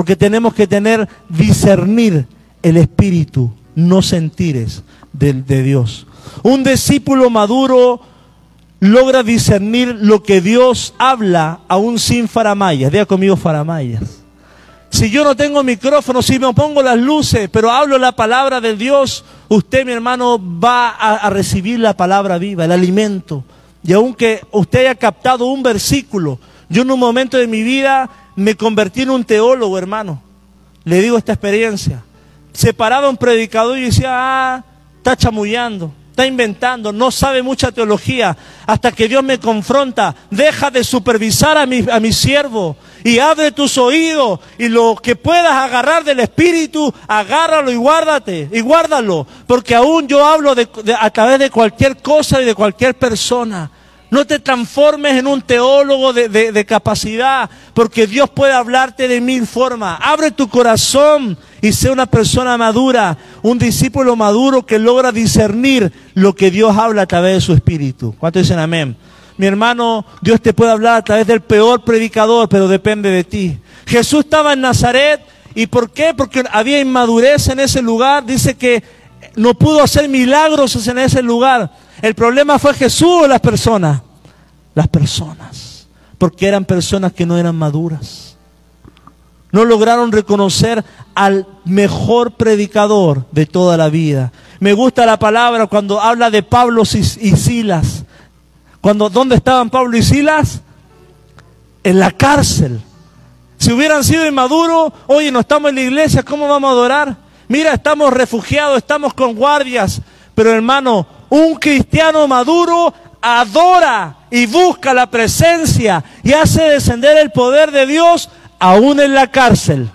Porque tenemos que tener, discernir el espíritu, no sentires de, de Dios. Un discípulo maduro logra discernir lo que Dios habla aún sin faramayas. Diga conmigo faramayas. Si yo no tengo micrófono, si me pongo las luces, pero hablo la palabra de Dios, usted, mi hermano, va a, a, recibir la palabra viva, el alimento. Y aunque usted haya captado un versículo, yo en un momento de mi vida me convertí en un teólogo, hermano. Le digo esta experiencia. Se paraba un predicador y decía, ah, está chamullando, está inventando, no sabe mucha teología. Hasta que Dios me confronta, deja de supervisar a mi, a mi siervo y abre tus oídos y lo que puedas agarrar del Espíritu, agárralo y guárdate, y guárdalo. Porque aún yo hablo a través de cualquier cosa y de cualquier persona. No te transformes en un teólogo de, capacidad, porque Dios puede hablarte de mil formas. Abre tu corazón y sé una persona madura, un discípulo maduro que logra discernir lo que Dios habla a través de su espíritu. ¿Cuántos dicen amén? mi hermano, Dios te puede hablar a través del peor predicador, pero depende de ti. Jesús estaba en Nazaret, ¿y por qué? Porque había inmadurez en ese lugar. Dice que no pudo hacer milagros en ese lugar. El problema fue Jesús o las personas. Las personas. Porque eran personas que no eran maduras. No lograron reconocer al mejor predicador de toda la vida. Me gusta la palabra cuando habla de Pablo y Silas. Cuando, ¿Dónde estaban Pablo y Silas? En la cárcel. Si hubieran sido inmaduros, oye, no estamos en la iglesia, ¿cómo vamos a adorar? Mira, estamos refugiados, estamos con guardias. Pero hermano, un cristiano maduro adora y busca la presencia y hace descender el poder de Dios aún en la cárcel.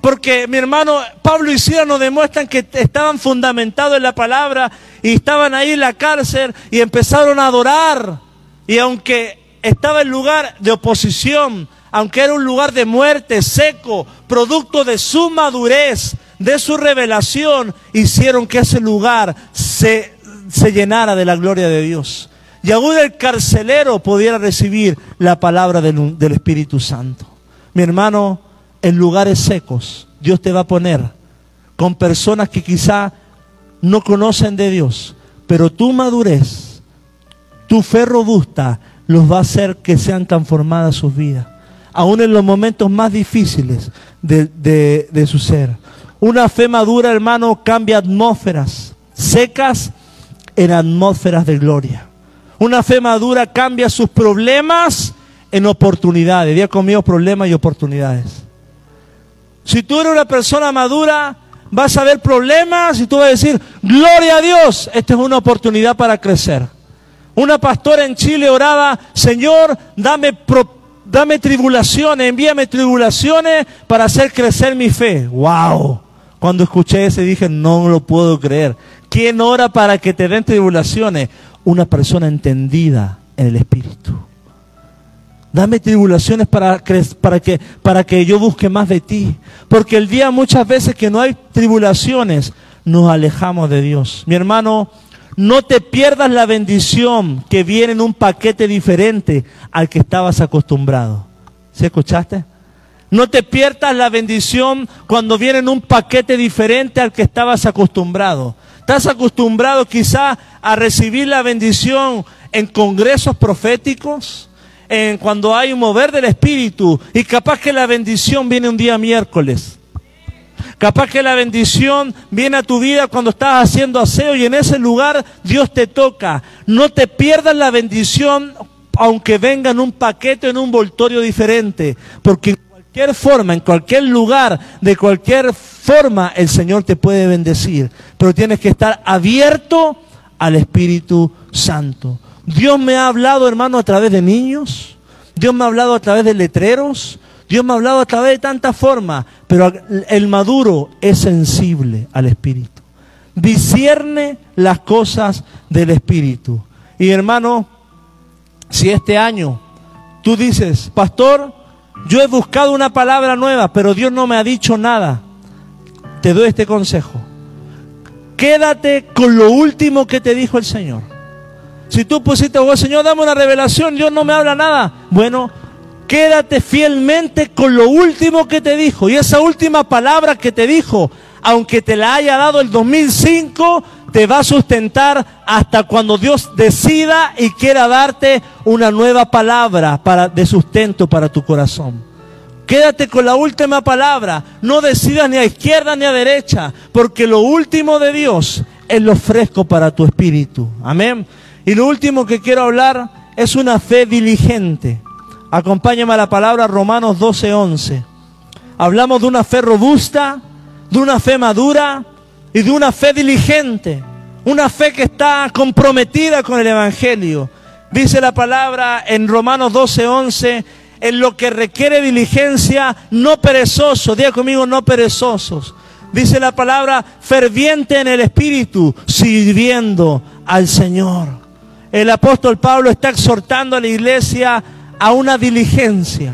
Porque mi hermano Pablo y Sila nos demuestran que estaban fundamentados en la palabra y estaban ahí en la cárcel y empezaron a adorar. Y aunque estaba en lugar de oposición, aunque era un lugar de muerte seco, producto de su madurez, de su revelación, hicieron que ese lugar se, se llenara de la gloria de Dios. Y aún el carcelero pudiera recibir la palabra del, del Espíritu Santo. Mi hermano, en lugares secos, Dios te va a poner con personas que quizá no conocen de Dios, pero tu madurez, tu fe robusta, los va a hacer que sean transformadas sus vidas, aún en los momentos más difíciles de, de su ser. Una fe madura, hermano, cambia atmósferas secas en atmósferas de gloria. Una fe madura cambia sus problemas en oportunidades. Día conmigo problemas y oportunidades. Si tú eres una persona madura, vas a ver problemas y tú vas a decir, gloria a Dios, esta es una oportunidad para crecer. Una pastora en Chile oraba, Señor, dame, dame tribulaciones, envíame tribulaciones para hacer crecer mi fe. ¡Wow! Cuando escuché eso dije, no lo puedo creer. ¿Quién ora para que te den tribulaciones? Una persona entendida en el Espíritu. Dame tribulaciones para, para, que, para que yo busque más de ti. Porque el día muchas veces que no hay tribulaciones, nos alejamos de Dios. Mi hermano, no te pierdas la bendición que viene en un paquete diferente al que estabas acostumbrado. ¿Se escuchaste? No te pierdas la bendición cuando viene en un paquete diferente al que estabas acostumbrado. Estás acostumbrado quizá a recibir la bendición en congresos proféticos, en cuando hay un mover del Espíritu y capaz que la bendición viene un día miércoles. Capaz que la bendición viene a tu vida cuando estás haciendo aseo y en ese lugar Dios te toca. No te pierdas la bendición aunque venga en un paquete, en un voltorio diferente. Porque cualquier forma, en cualquier lugar, de cualquier forma, el Señor te puede bendecir. Pero tienes que estar abierto al Espíritu Santo. Dios me ha hablado, hermano, a través de niños. Dios me ha hablado a través de letreros. Dios me ha hablado a través de tantas formas. Pero el maduro es sensible al Espíritu. Discierne las cosas del Espíritu. Y hermano, si este año tú dices, pastor, yo he buscado una palabra nueva, pero Dios no me ha dicho nada, te doy este consejo. Quédate con lo último que te dijo el Señor. Si tú pusiste, oh Señor, dame una revelación, Dios no me habla nada. Bueno, quédate fielmente con lo último que te dijo. Y esa última palabra que te dijo, aunque te la haya dado el 2005, te va a sustentar hasta cuando Dios decida y quiera darte una nueva palabra para, de sustento para tu corazón. Quédate con la última palabra. No decidas ni a izquierda ni a derecha, porque lo último de Dios es lo fresco para tu espíritu. Amén. Y lo último que quiero hablar es una fe diligente. Acompáñame a la palabra Romanos 12:11. Hablamos de una fe robusta, de una fe madura y de una fe diligente. Una fe que está comprometida con el Evangelio. Dice la palabra en Romanos 12:11, en lo que requiere diligencia, no perezosos. Diga conmigo, no perezosos. Dice la palabra, ferviente en el Espíritu, sirviendo al Señor el apóstol Pablo está exhortando a la iglesia a una diligencia,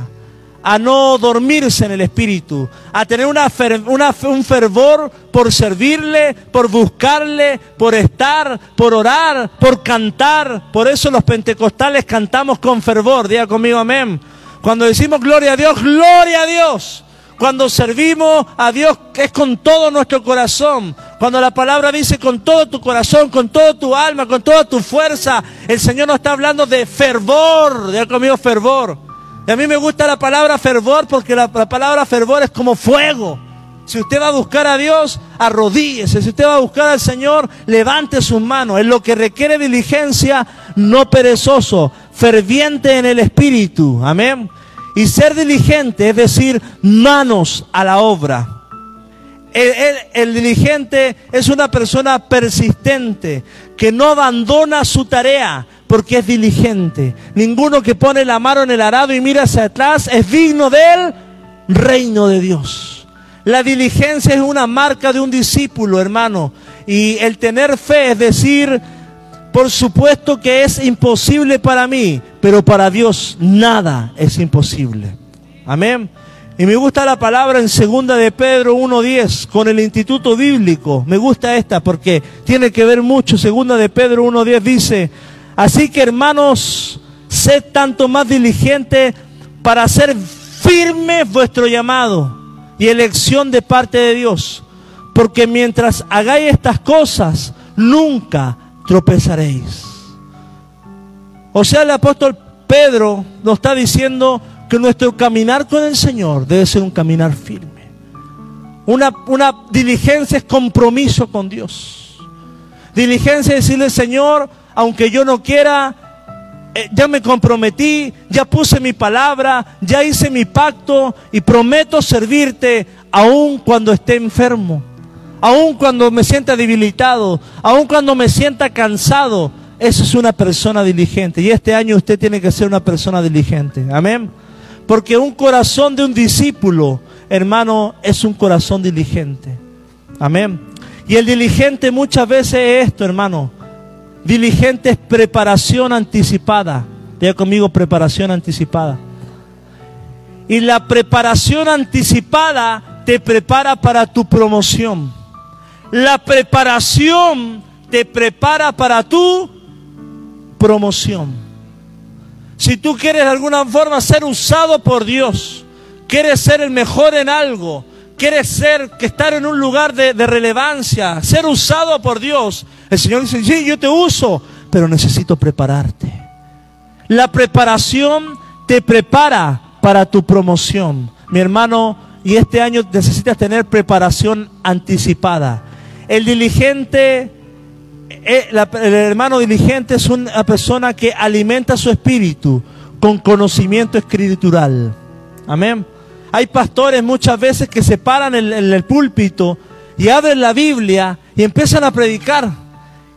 a no dormirse en el espíritu, a tener una, un fervor por servirle, por buscarle, por estar, por orar, por cantar. Por eso los pentecostales cantamos con fervor. Diga conmigo amén. Cuando decimos gloria a Dios, gloria a Dios. Cuando servimos a Dios es con todo nuestro corazón. Cuando la palabra dice con todo tu corazón, con toda tu alma, con toda tu fuerza, el Señor nos está hablando de fervor. Diga conmigo fervor. Y a mí me gusta la palabra fervor porque la, palabra fervor es como fuego. Si usted va a buscar a Dios, arrodíllese. Si usted va a buscar al Señor, levante sus manos. Es lo que requiere diligencia, no perezoso, ferviente en el espíritu. Amén. Y ser diligente es decir, manos a la obra. El, diligente es una persona persistente, que no abandona su tarea, porque es diligente. Ninguno que pone la mano en el arado y mira hacia atrás es digno del reino de Dios. La diligencia es una marca de un discípulo, hermano. Y el tener fe es decir, por supuesto que es imposible para mí, pero para Dios nada es imposible. Amén. Y me gusta la palabra en segunda de Pedro 1.10 con el Instituto Bíblico. Me gusta esta porque tiene que ver mucho. Segunda de Pedro 1.10 dice, Así que hermanos, sed tanto más diligentes para hacer firme vuestro llamado y elección de parte de Dios. Porque mientras hagáis estas cosas, nunca tropezaréis. O sea, el apóstol Pedro nos está diciendo que nuestro caminar con el Señor debe ser un caminar firme. Una, una diligencia es compromiso con Dios. Diligencia es decirle, Señor, aunque yo no quiera, eh, ya me comprometí, ya puse mi palabra, ya hice mi pacto y prometo servirte aun cuando esté enfermo, aun cuando me sienta debilitado, aun cuando me sienta cansado. Eso es una persona diligente. Y este año usted tiene que ser una persona diligente. Amén. Porque un corazón de un discípulo, hermano, es un corazón diligente. Amén. Y el diligente muchas veces es esto, hermano. Diligente es preparación anticipada. Diga conmigo preparación anticipada. Y la preparación anticipada te prepara para tu promoción. La preparación te prepara para tu promoción. Si tú quieres de alguna forma ser usado por Dios, quieres ser el mejor en algo, quieres ser, que estar en un lugar de, relevancia, ser usado por Dios, el Señor dice, sí, yo te uso, pero necesito prepararte. La preparación te prepara para tu promoción. Mi hermano, y este año necesitas tener preparación anticipada. El diligente, eh, el hermano diligente es una persona que alimenta su espíritu con conocimiento escritural. Amén. Hay pastores muchas veces que se paran en, el púlpito y abren la Biblia y empiezan a predicar.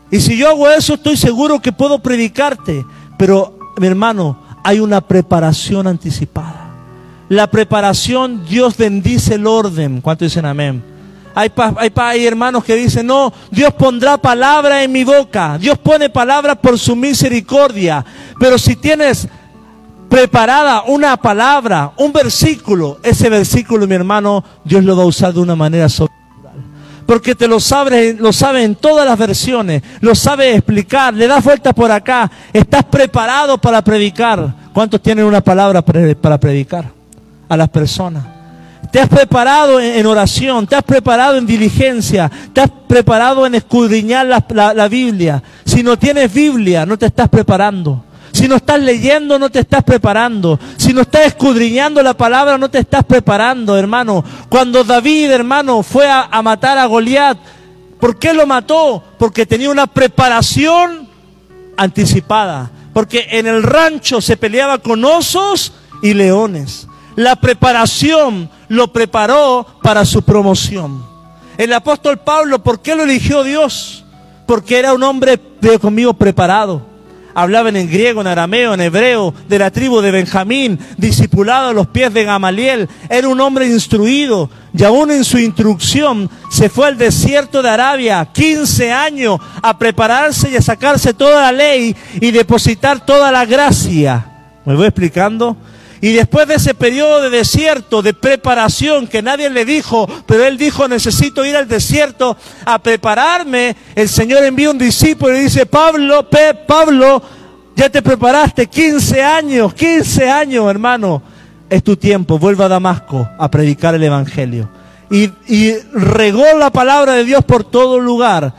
Y si yo hago eso, estoy seguro que puedo predicarte. Pero, mi hermano, hay una preparación anticipada. La preparación, Dios bendice el orden. ¿Cuánto dicen amén? Hay, hay, hay, hermanos que dicen, no, Dios pondrá palabra en mi boca. Dios pone palabra por su misericordia. Pero si tienes preparada una palabra, un versículo, ese versículo, mi hermano, Dios lo va a usar de una manera sobrenatural. Porque te lo sabe, lo sabe en todas las versiones, lo sabe explicar, le das vuelta por acá, estás preparado para predicar. ¿Cuántos tienen una palabra para predicar a las personas? Te has preparado en oración, te has preparado en diligencia, te has preparado en escudriñar la Biblia. Si no tienes Biblia, no te estás preparando. Si no estás leyendo, no te estás preparando. Si no estás escudriñando la palabra, no te estás preparando, hermano. Cuando David, hermano, fue a, matar a Goliat, ¿por qué lo mató? Porque tenía una preparación anticipada. Porque en el rancho se peleaba con osos y leones. La preparación lo preparó para su promoción. El apóstol Pablo, ¿por qué lo eligió Dios? Porque era un hombre, conmigo, preparado hablaban en griego, en arameo, en hebreo, de la tribu de Benjamín, discipulado a los pies de Gamaliel. Era un hombre instruido y aún en su instrucción se fue al desierto de Arabia 15 años a prepararse y a sacarse toda la ley y depositar toda la gracia. ¿Me voy explicando? Y después de ese periodo de desierto, de preparación, que nadie le dijo, pero él dijo, necesito ir al desierto a prepararme, el Señor envía un discípulo y dice, Pablo, Pablo, ya te preparaste 15 años, 15 años, hermano. Es tu tiempo, vuelva a Damasco a predicar el Evangelio. Y, y regó la palabra de Dios por todo lugar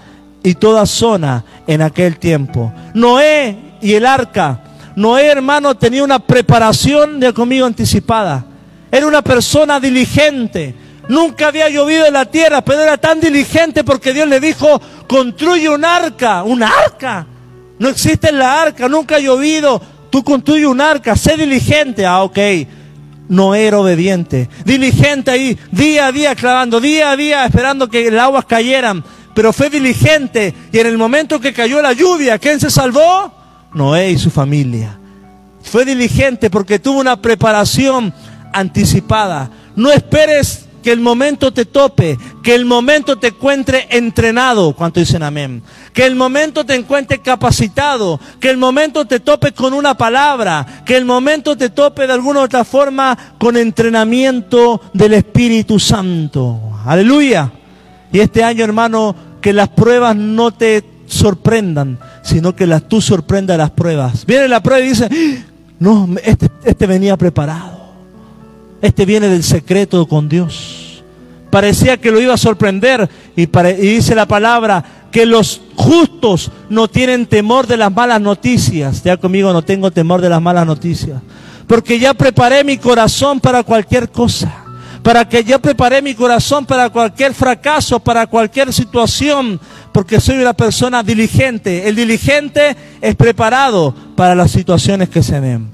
y toda zona en aquel tiempo. Noé y el arca. Noé, hermano, tenía una preparación de conmigo anticipada. Era una persona diligente. Nunca había llovido en la tierra, pero era tan diligente porque Dios le dijo, construye un arca, un arca. No existe la arca, nunca ha llovido. Tú construye un arca, sé diligente. Ah, ok. Noé era obediente. Diligente ahí, día a día clavando, día a día esperando que las aguas cayeran pero fue diligente y en el momento que cayó la lluvia, ¿quién se salvó? Noé y su familia. Fue diligente porque tuvo una preparación anticipada. No esperes que el momento te tope, que el momento te encuentre entrenado, ¿cuánto dicen amén? Que el momento te encuentre capacitado, que el momento te tope con una palabra, que el momento te tope de alguna u otra forma con entrenamiento del Espíritu Santo. Aleluya. Y este año, hermano, que las pruebas no te sorprendan, sino que las, tú sorprendas las pruebas. Viene la prueba y dice, no, este, este venía preparado. Este viene del secreto con Dios. Parecía que lo iba a sorprender y, y dice la palabra que los justos no tienen temor de las malas noticias. Ya conmigo no tengo temor de las malas noticias. Porque ya preparé mi corazón para cualquier cosa para que yo preparé mi corazón para cualquier fracaso, para cualquier situación, porque soy una persona diligente. El diligente es preparado para las situaciones que se ven.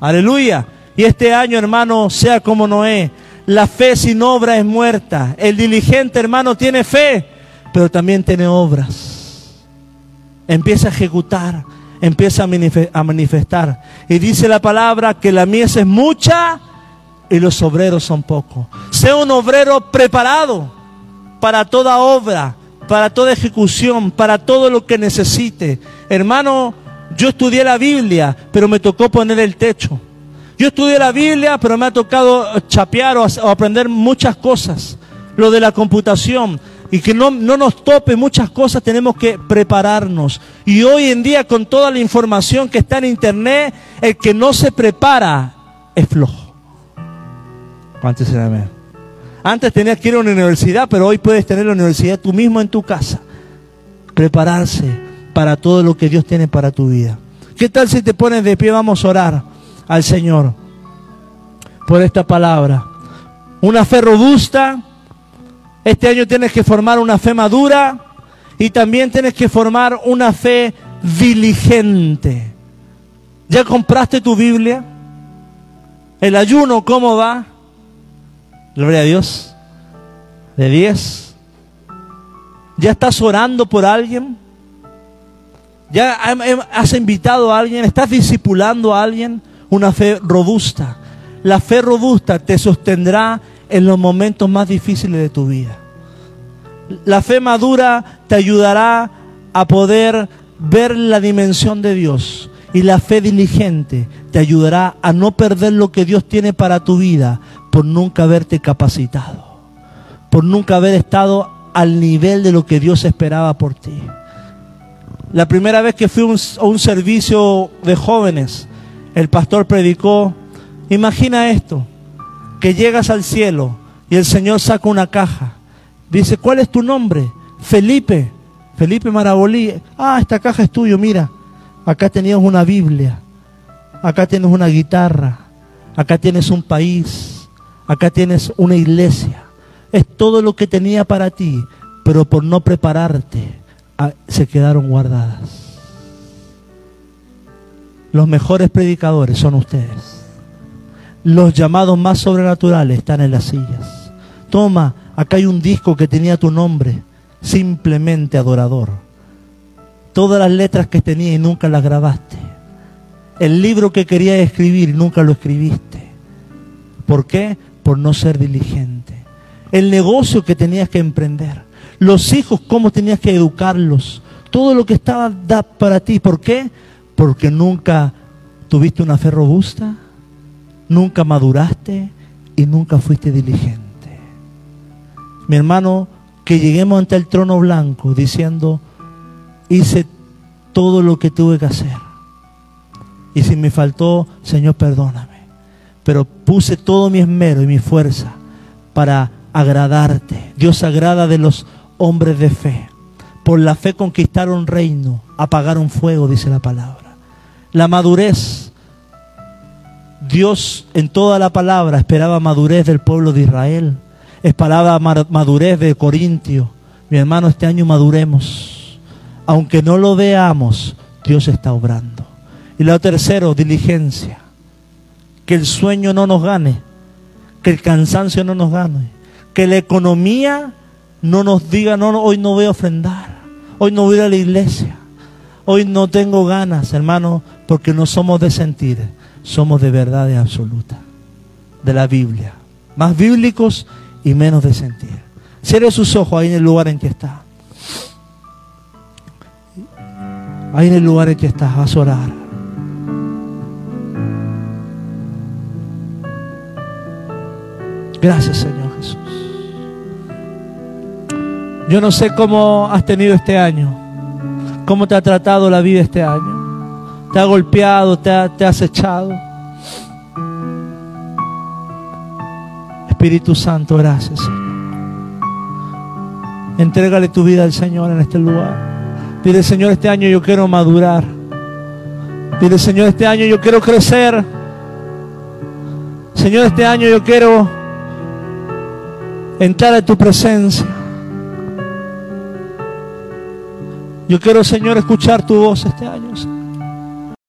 Aleluya. Y este año, hermano, sea como Noé. La fe sin obra es muerta. El diligente, hermano, tiene fe, pero también tiene obras. Empieza a ejecutar, empieza a manifestar. Y dice la palabra que la mies es mucha y los obreros son pocos. Sea un obrero preparado para toda obra, para toda ejecución, para todo lo que necesite. Hermano, yo estudié la Biblia, pero me tocó poner el techo. Yo estudié la Biblia, pero me ha tocado chapear o, aprender muchas cosas. Lo de la computación. Y que no, no nos tope muchas cosas, tenemos que prepararnos. Y hoy en día, con toda la información que está en Internet, el que no se prepara es flojo. Antes tenías que ir a una universidad, pero hoy puedes tener la universidad tú mismo en tu casa. Prepararse para todo lo que Dios tiene para tu vida. ¿Qué tal si te pones de pie? Vamos a orar al Señor por esta palabra. Una fe robusta. Este año tienes que formar una fe madura y también tienes que formar una fe diligente. ¿Ya compraste tu Biblia? ¿El ayuno cómo va? Gloria a Dios. De 10. ¿Ya estás orando por alguien? ¿Ya has invitado a alguien? ¿Estás discipulando a alguien? Una fe robusta. La fe robusta te sostendrá en los momentos más difíciles de tu vida. La fe madura te ayudará a poder ver la dimensión de Dios. Y la fe diligente te ayudará a no perder lo que Dios tiene para tu vida, por nunca haberte capacitado, por nunca haber estado al nivel de lo que Dios esperaba por ti. La primera vez que fui a un servicio de jóvenes, el pastor predicó, imagina esto, que llegas al cielo y el Señor saca una caja. Dice, ¿cuál es tu nombre? Felipe, Felipe Marabolí. Ah, esta caja es tuyo, mira. Acá tenías una Biblia, acá tienes una guitarra, acá tienes un país, Acá tienes una iglesia. Es todo lo que tenía para ti, pero por no prepararte ah, se quedaron guardadas. Los mejores predicadores son ustedes. Los llamados más sobrenaturales están en las sillas. Toma, acá hay un disco que tenía tu nombre, simplemente adorador. Todas las letras que tenía y nunca las grabaste. El libro que quería escribir y nunca lo escribiste. ¿Por qué? Por no ser diligente. El negocio que tenías que emprender. Los hijos, cómo tenías que educarlos. Todo lo que estaba para ti. ¿Por qué? Porque nunca tuviste una fe robusta. nunca maduraste y nunca fuiste diligente. Mi hermano, que lleguemos ante el trono blanco diciendo, hice todo lo que tuve que hacer. Y si me faltó, Señor, perdóname. Pero puse todo mi esmero y mi fuerza para agradarte. Dios agrada de los hombres de fe. Por la fe conquistaron reino, apagaron fuego, dice la palabra. La madurez. Dios en toda la palabra esperaba madurez del pueblo de Israel. Esperaba madurez de Corintio. Mi hermano, este año maduremos. Aunque no lo veamos, Dios está obrando. Y lo tercero, diligencia. Que el sueño no nos gane. Que el cansancio no nos gane. Que la economía no nos diga, no, hoy no voy a ofrendar. Hoy no voy a, la iglesia. Hoy no tengo ganas, hermano, porque no somos de sentir. Somos de verdad absoluta. De la Biblia. Más bíblicos y menos de sentir. Cierre sus ojos ahí en el lugar en que está. Ahí en el lugar en que estás, vas a orar. Gracias, Señor Jesús. Yo no sé cómo has tenido este año, cómo te ha tratado la vida este año. Te ha golpeado, te, ha, te has echado. Espíritu Santo, gracias, Señor. Entrégale tu vida al Señor en este lugar. Dile, Señor, este año yo quiero madurar. Dile, Señor, este año yo quiero crecer. Señor, este año yo quiero entrar a tu presencia. Yo quiero, Señor, escuchar tu voz este año. Señor.